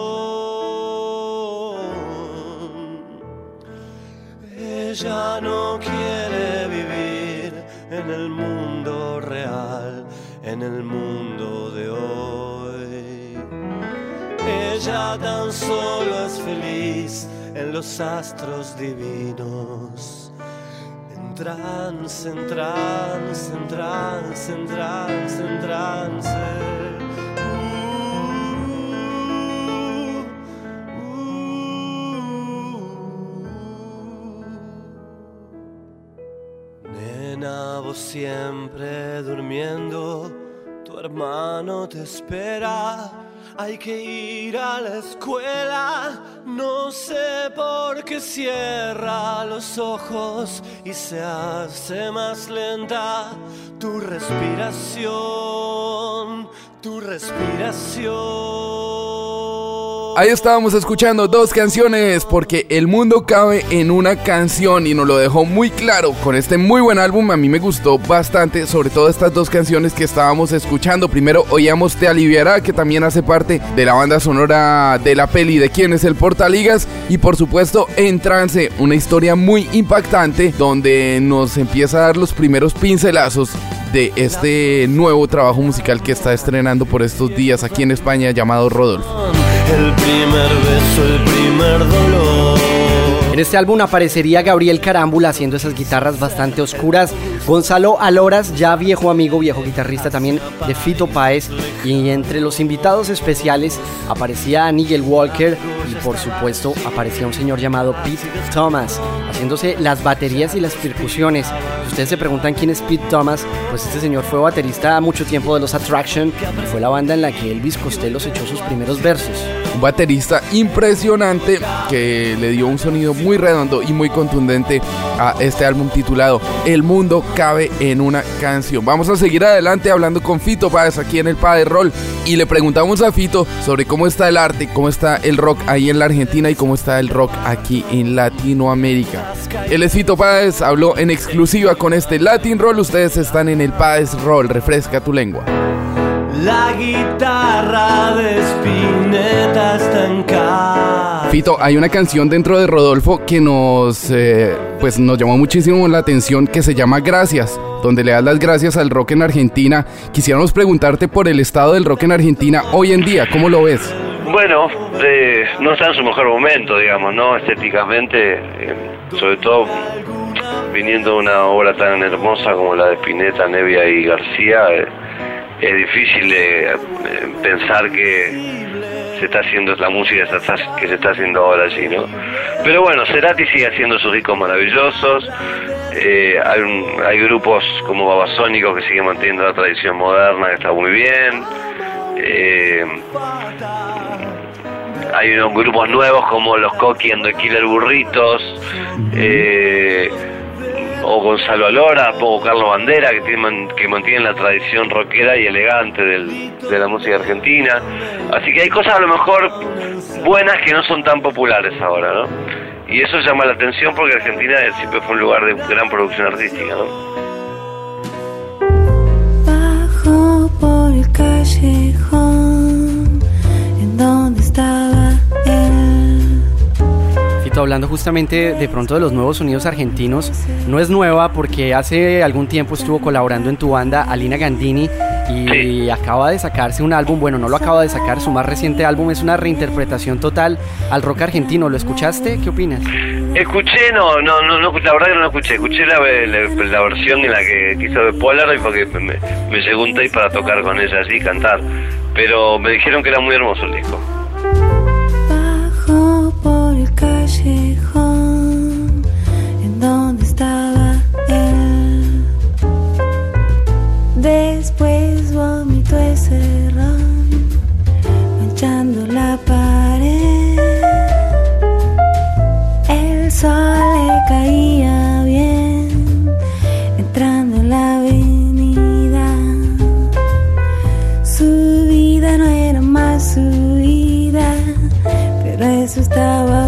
Ella no quiere vivir en el mundo real, en el mundo Ella tan solo es feliz en los astros divinos. En trance, en trance, en trance, en trance, en trance. Nena, vos siempre durmiendo, tu hermano te espera. Hay que ir a la escuela, no sé por qué cierra los ojos y se hace más lenta tu respiración, tu respiración. Ahí estábamos escuchando dos canciones porque el mundo cabe en una canción y nos lo dejó muy claro con este muy buen álbum. A mí me gustó bastante, sobre todo estas dos canciones que estábamos escuchando. Primero oíamos Te Aliviará, que también hace parte de la banda sonora de la peli de quién es el Portaligas. Y por supuesto En Trance, una historia muy impactante donde nos empieza a dar los primeros pincelazos de este nuevo trabajo musical que está estrenando por estos días aquí en España llamado Rodolfo. El primer beso, el primer dolor. En este álbum aparecería Gabriel Carámbula haciendo esas guitarras bastante oscuras, Gonzalo Aloras, ya viejo amigo, viejo guitarrista también de Fito Páez, y entre los invitados especiales aparecía Nigel Walker y por supuesto aparecía un señor llamado Pete Thomas, haciéndose las baterías y las percusiones. Si ustedes se preguntan quién es Pete Thomas, pues este señor fue baterista mucho tiempo de los Attraction y fue la banda en la que Elvis Costello echó sus primeros versos. Un baterista impresionante que le dio un sonido muy redondo y muy contundente a este álbum titulado El mundo cabe en una canción. Vamos a seguir adelante hablando con Fito Páez aquí en el Padre Roll y le preguntamos a Fito sobre cómo está el arte, cómo está el rock ahí en la Argentina y cómo está el rock aquí en Latinoamérica. Él es Fito Páez, habló en exclusiva con este Latin Roll. Ustedes están en el Páez Roll, refresca tu lengua. La guitarra de en casa. Fito, hay una canción dentro de Rodolfo que nos, eh, pues nos llamó muchísimo la atención que se llama Gracias, donde le das las gracias al rock en Argentina. Quisiéramos preguntarte por el estado del rock en Argentina hoy en día, ¿cómo lo ves? Bueno, eh, no está en su mejor momento, digamos, ¿no? Estéticamente, eh, sobre todo viniendo de una obra tan hermosa como la de Spinetta, Nevia y García, eh, es difícil eh, eh, pensar que se está haciendo la música que se está haciendo ahora allí, ¿no? Pero bueno, Cerati sigue haciendo sus discos maravillosos, eh, hay grupos como Babasónicos que siguen manteniendo la tradición moderna, que está muy bien, eh, hay unos grupos nuevos como los Coqui and the Killer Burritos, eh, o Gonzalo Alora, o Carlos Bandera, que, tienen, que mantienen la tradición rockera y elegante del- de la música argentina. Así que hay cosas a lo mejor buenas que no son tan populares ahora, ¿no? Y eso llama la atención porque Argentina siempre fue un lugar de gran producción artística, ¿no? Bajo por el callejón en donde estaba hablando justamente de pronto de los nuevos sonidos argentinos. No es nueva porque hace algún tiempo estuvo colaborando en tu banda Alina Gandini y acaba de sacarse un álbum, bueno, no lo acaba de sacar, su más reciente álbum es una reinterpretación total al rock argentino. ¿Lo escuchaste? ¿Qué opinas? Escuché, no, no, no, no, la verdad que no lo escuché. Escuché la, la, la versión en la que quiso de Polar y porque me, me, llegó un tape para tocar con ella así, cantar. Pero me dijeron que era muy hermoso el disco. En donde estaba él. Después vomitó ese ron, manchando la pared. El sol le caía bien, entrando en la avenida. Su vida no era más su vida, pero eso estaba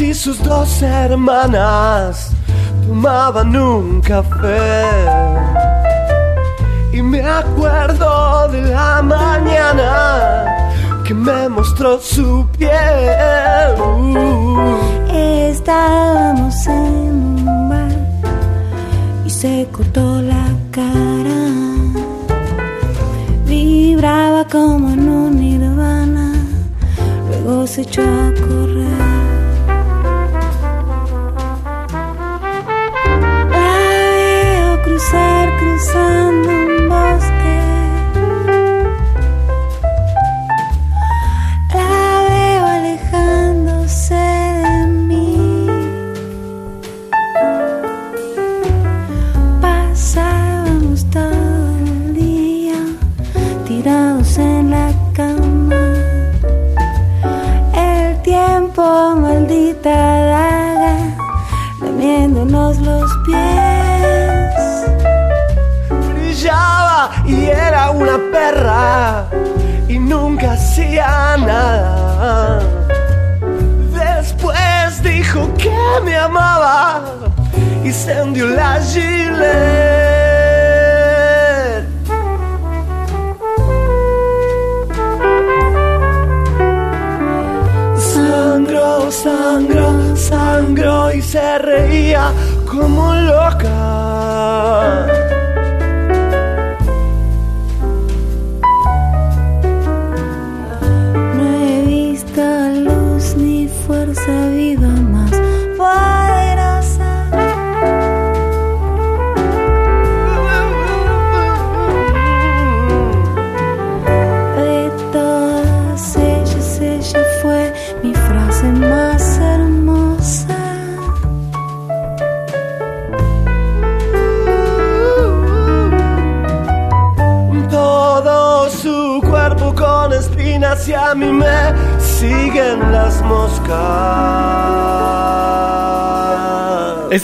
Y sus dos hermanas tomaban un café. Y me acuerdo de la mañana que me mostró su piel. Estábamos en un bar y se cortó la cara. Vibraba como en un nirvana, luego se echó a correr.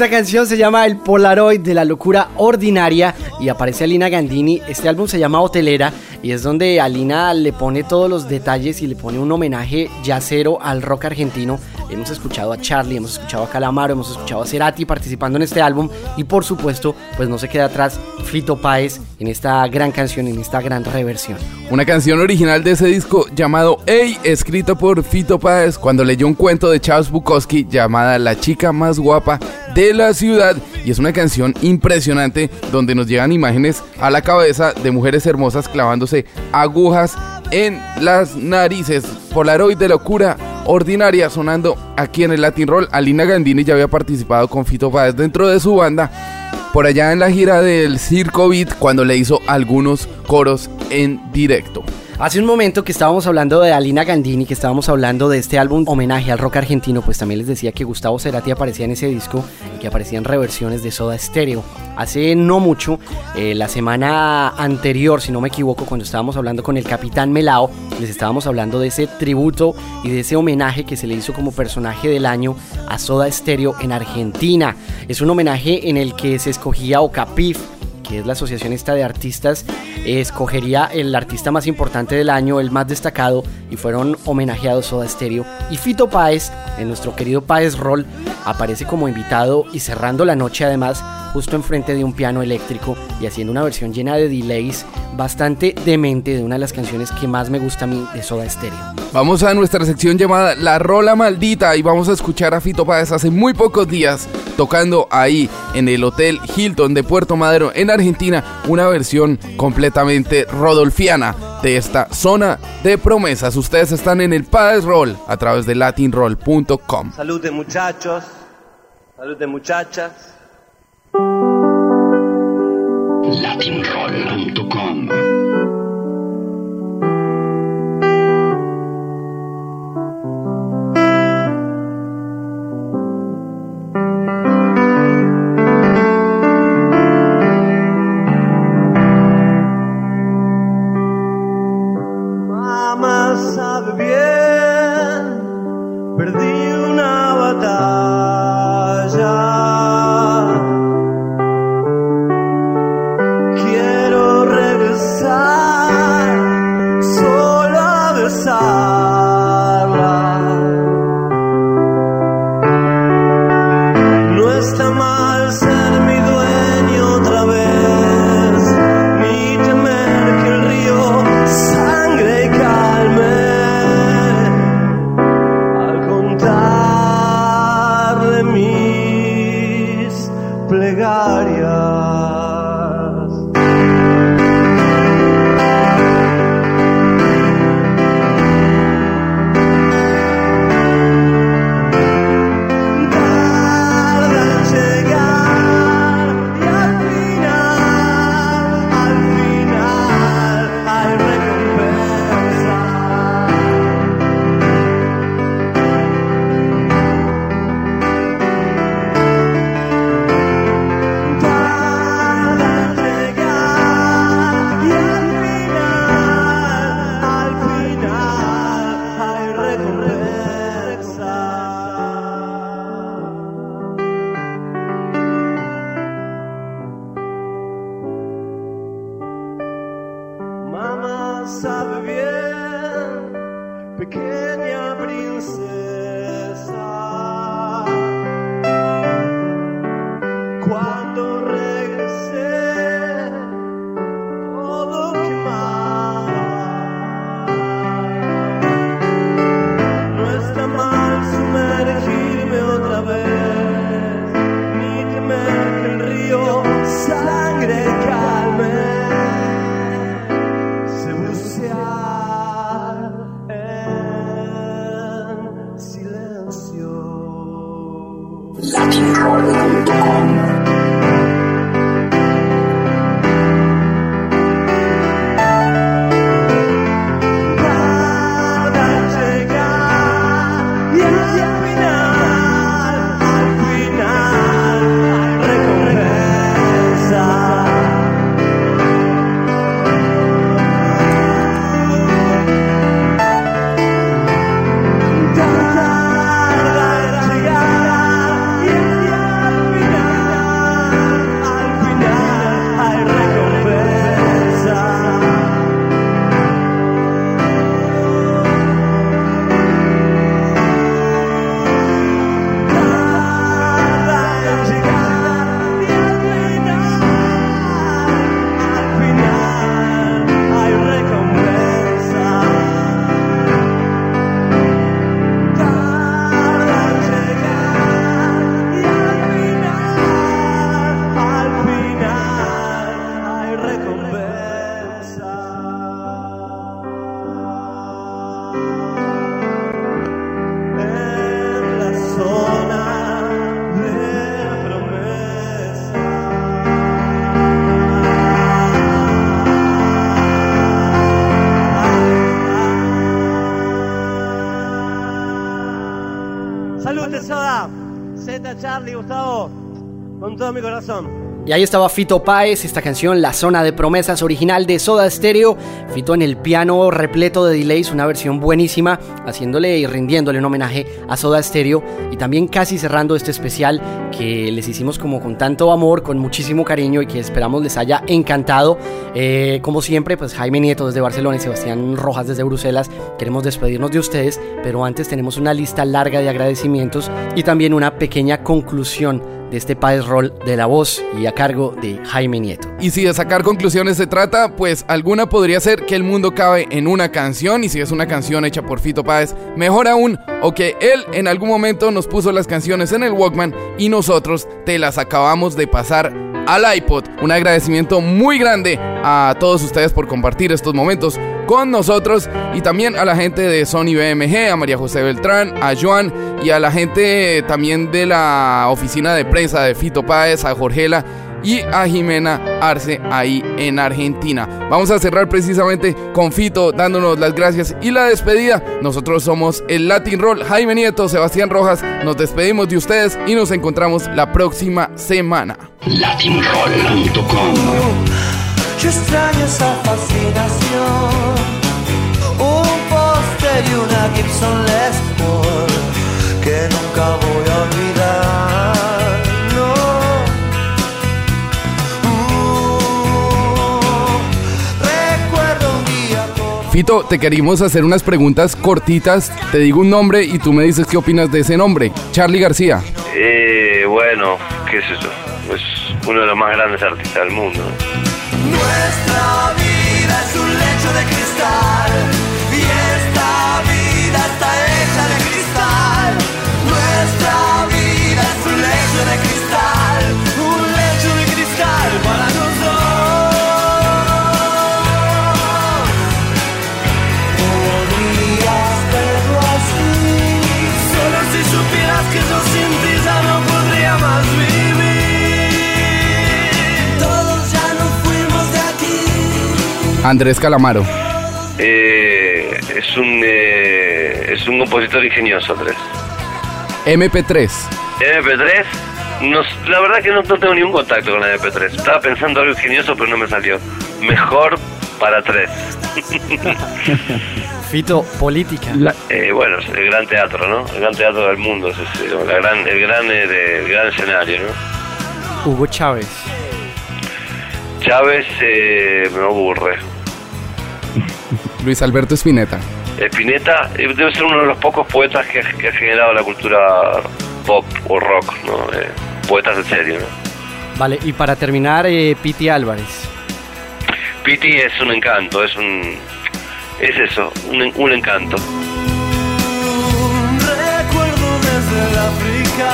Esta canción se llama El Polaroid de la locura ordinaria y aparece Alina Gandini. Este álbum se llama Hotelera y es donde Alina le pone todos los detalles y le pone un homenaje yacero al rock argentino. Hemos escuchado a Charlie, hemos escuchado a Calamaro, hemos escuchado a Cerati participando en este álbum y por supuesto, pues no se queda atrás Fito Páez en esta gran canción, en esta gran reversión. Una canción original de ese disco llamado Ey, escrito por Fito Páez cuando leyó un cuento de Charles Bukowski llamada La chica más guapa de la ciudad. Y es una canción impresionante donde nos llegan imágenes a la cabeza de mujeres hermosas clavándose agujas en las narices. Polaroid de locura ordinaria sonando aquí en el Latin Roll. Alina Gandini ya había participado con Fito Páez dentro de su banda por allá en la gira del Circo Beat cuando le hizo algunos coros en directo. Hace un momento que estábamos hablando de Alina Gandini, que estábamos hablando de este álbum homenaje al rock argentino, pues también les decía que Gustavo Cerati aparecía en ese disco y que aparecían reversiones de Soda Stereo. Hace no mucho, eh, la semana anterior, si no me equivoco, cuando estábamos hablando con el Capitán Melao, les estábamos hablando de ese tributo y de ese homenaje que se le hizo como personaje del año a Soda Stereo en Argentina. Es un homenaje en el que se escogía Ocapif, que es la asociación esta de artistas, escogería el artista más importante del año, el más destacado, y fueron homenajeados Soda Stereo. Y Fito Páez, en nuestro querido Páez Roll, aparece como invitado y cerrando la noche además justo enfrente de un piano eléctrico y haciendo una versión llena de delays bastante demente de una de las canciones que más me gusta a mí de Soda Stereo. Vamos a nuestra sección llamada La Rola Maldita y vamos a escuchar a Fito Páez hace muy pocos días tocando ahí en el Hotel Hilton de Puerto Madero en Argentina una versión completamente rodolfiana de esta zona de promesas. Ustedes están en el Páez Roll a través de latinroll.com. Salud de muchachos, salud de muchachas. Latinroll.com Y ahí estaba Fito Páez, esta canción La Zona de Promesas original de Soda Stereo. Fito en el piano repleto de delays, una versión buenísima, haciéndole y rindiéndole un homenaje a Soda Stereo y también casi cerrando este especial que les hicimos como con tanto amor, con muchísimo cariño y que esperamos les haya encantado. Eh, como siempre, pues Jaime Nieto desde Barcelona y Sebastián Rojas desde Bruselas, queremos despedirnos de ustedes, pero antes tenemos una lista larga de agradecimientos y también una pequeña conclusión de este Páez Roll de la voz y a cargo de Jaime Nieto. Y si de sacar conclusiones se trata, pues alguna podría ser que el mundo cabe en una canción y si es una canción hecha por Fito Páez, mejor aún, o que él en algún momento nos puso las canciones en el Walkman y nosotros te las acabamos de pasar al iPod. Un agradecimiento muy grande a todos ustedes por compartir estos momentos con nosotros y también a la gente de Sony BMG, a María José Beltrán, a Joan y a la gente también de la oficina de prensa de Fito Páez, a Jorgela y a Jimena Arce ahí en Argentina. Vamos a cerrar precisamente con Fito dándonos las gracias y la despedida. Nosotros somos el Latin Roll, Jaime Nieto, Sebastián Rojas. Nos despedimos de ustedes y nos encontramos la próxima semana. latinroll.com Yo extraño esa fascinación. Y una Gibson Les Paul que nunca voy a olvidar. No. Uh, recuerdo un día con Fito, te querimos hacer unas preguntas cortitas. Te digo un nombre y tú me dices qué opinas de ese nombre. Charlie García. Eh, bueno, qué sé yo. Es uno de los más grandes artistas del mundo. Nuestra vida es un lecho de cristal Andrés Calamaro. Eh, es un eh, es un compositor ingenioso, Andrés. MP3. MP3, no, la verdad que no, no tengo ningún contacto con la MP3. Estaba pensando algo ingenioso, pero no me salió. Mejor para tres. Fito, política. Eh, bueno, es el gran teatro, ¿no? El gran teatro del mundo, es ese, la gran, el, gran, eh, de- el gran escenario, ¿no? Hugo Chávez. Chávez eh, me aburre. Luis Alberto Spinetta. Spinetta eh, debe ser uno de los pocos poetas que, ha- que ha generado la cultura pop o rock, ¿no? Eh, poetas en serio, ¿no? Vale, y para terminar, eh, Piti Álvarez. Piti es un encanto, es un... Es eso, un, en- un encanto. Un recuerdo desde el África,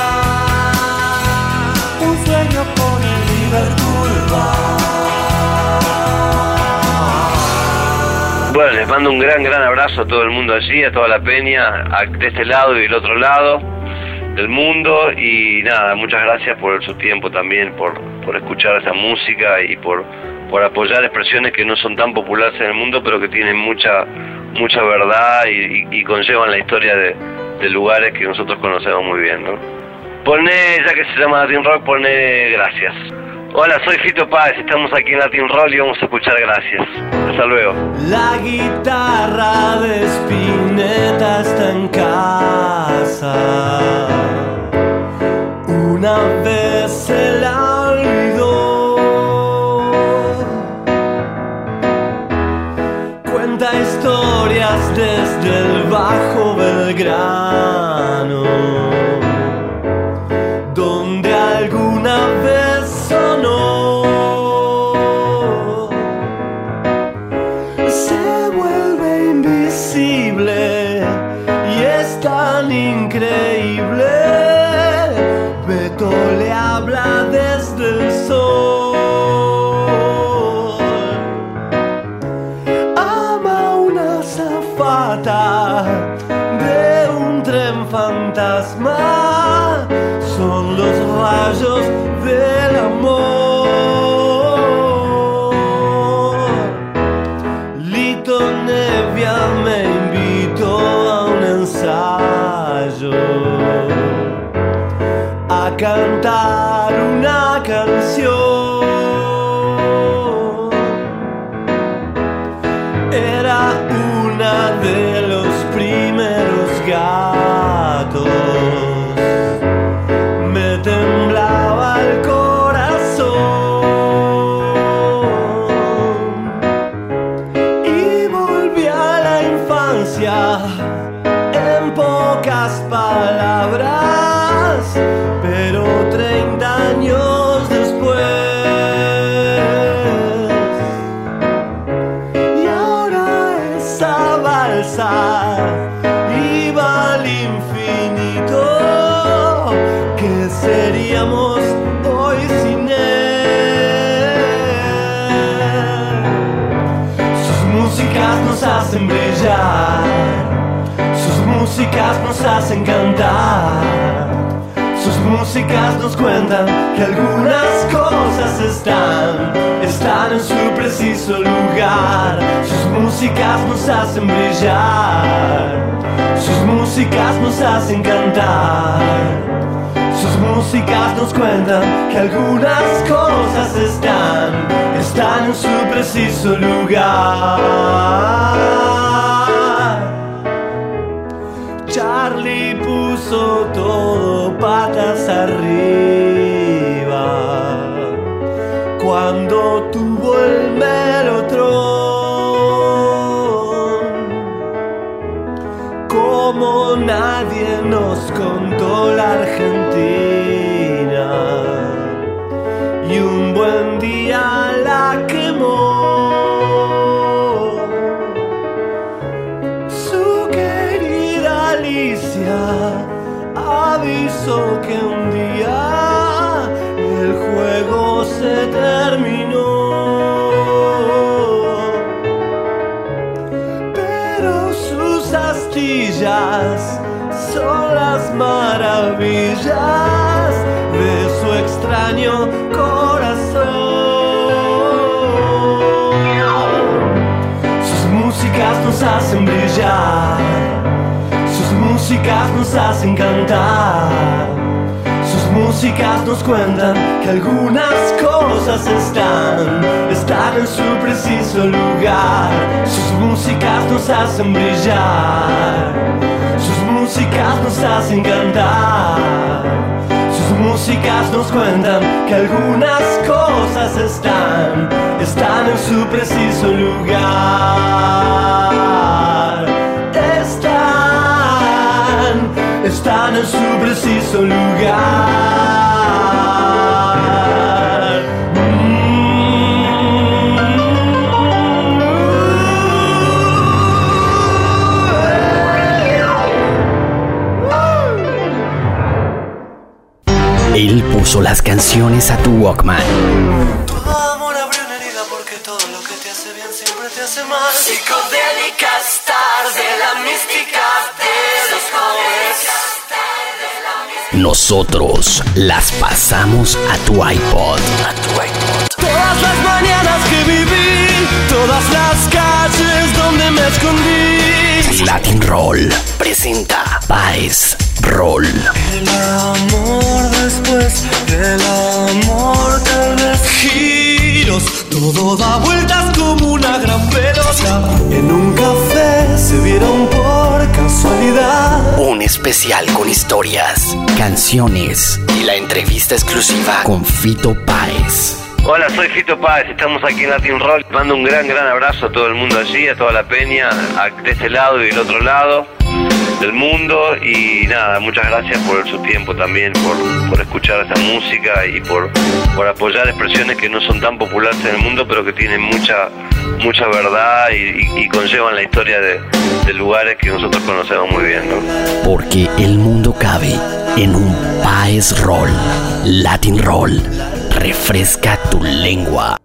un sueño con el Liverpool Bueno, les mando un gran, gran abrazo a todo el mundo allí, a toda la peña, de este lado y del otro lado del mundo. Y nada, muchas gracias por su tiempo también, por, por escuchar esa música y por, por apoyar expresiones que no son tan populares en el mundo, pero que tienen mucha, mucha verdad y, y- conllevan la historia de, de lugares que nosotros conocemos muy bien, ¿no? Poné, ya que se llama Latin Rock, poné gracias. Hola, soy Fito Páez, estamos aquí en Latin Roll y vamos a escuchar gracias. Hasta luego. La guitarra de Spinetta está en casa. Una vez se la olvidó. Cuenta historias desde el Bajo Belgrano, fantasma son los rayos del amor. Lito Nevia me invitó a un ensayo, a cantar una canción. Era una de músicas nos hacen cantar. Sus músicas nos cuentan que algunas cosas están, están en su preciso lugar. Sus músicas nos hacen brillar, sus músicas nos hacen cantar. Sus músicas nos cuentan que algunas cosas están, están en su preciso lugar. Todo patas arriba. Cuando maravillas de su extraño corazón. Sus músicas nos hacen brillar, sus músicas nos hacen cantar. Sus músicas nos cuentan que algunas cosas están, están en su preciso lugar. Sus músicas nos hacen brillar, sus músicas nos hacen cantar. Sus músicas nos cuentan que algunas cosas están, están en su preciso lugar. Están, están en su preciso lugar. Las canciones a tu Walkman. Todo amor abre una herida porque todo lo que te hace bien siempre te hace mal. Psicodélica stars de la mística de los jóvenes. Nosotros las pasamos a tu iPod. A tu iPod. Todas las mañanas que viví, todas las calles donde me escondí. Latin Roll presenta Paes Roll. El amor después del amor tal vez giros, todo da vueltas como una gran pelota. En un café se vieron por casualidad. Un especial con historias, canciones y la entrevista exclusiva con Fito Páez. Hola, soy Fito Páez, estamos aquí en Latin Roll. Mando un gran, gran abrazo a todo el mundo allí, a toda la peña, de este lado y del otro lado del mundo. Y nada, muchas gracias por su tiempo también, por, por escuchar esta música y por, por apoyar expresiones que no son tan populares en el mundo, pero que tienen mucha, mucha verdad y, y- y conllevan la historia de, de lugares que nosotros conocemos muy bien. ¿no? Porque el mundo cabe en un Paez Roll. Latin Roll. Refresca tu lengua.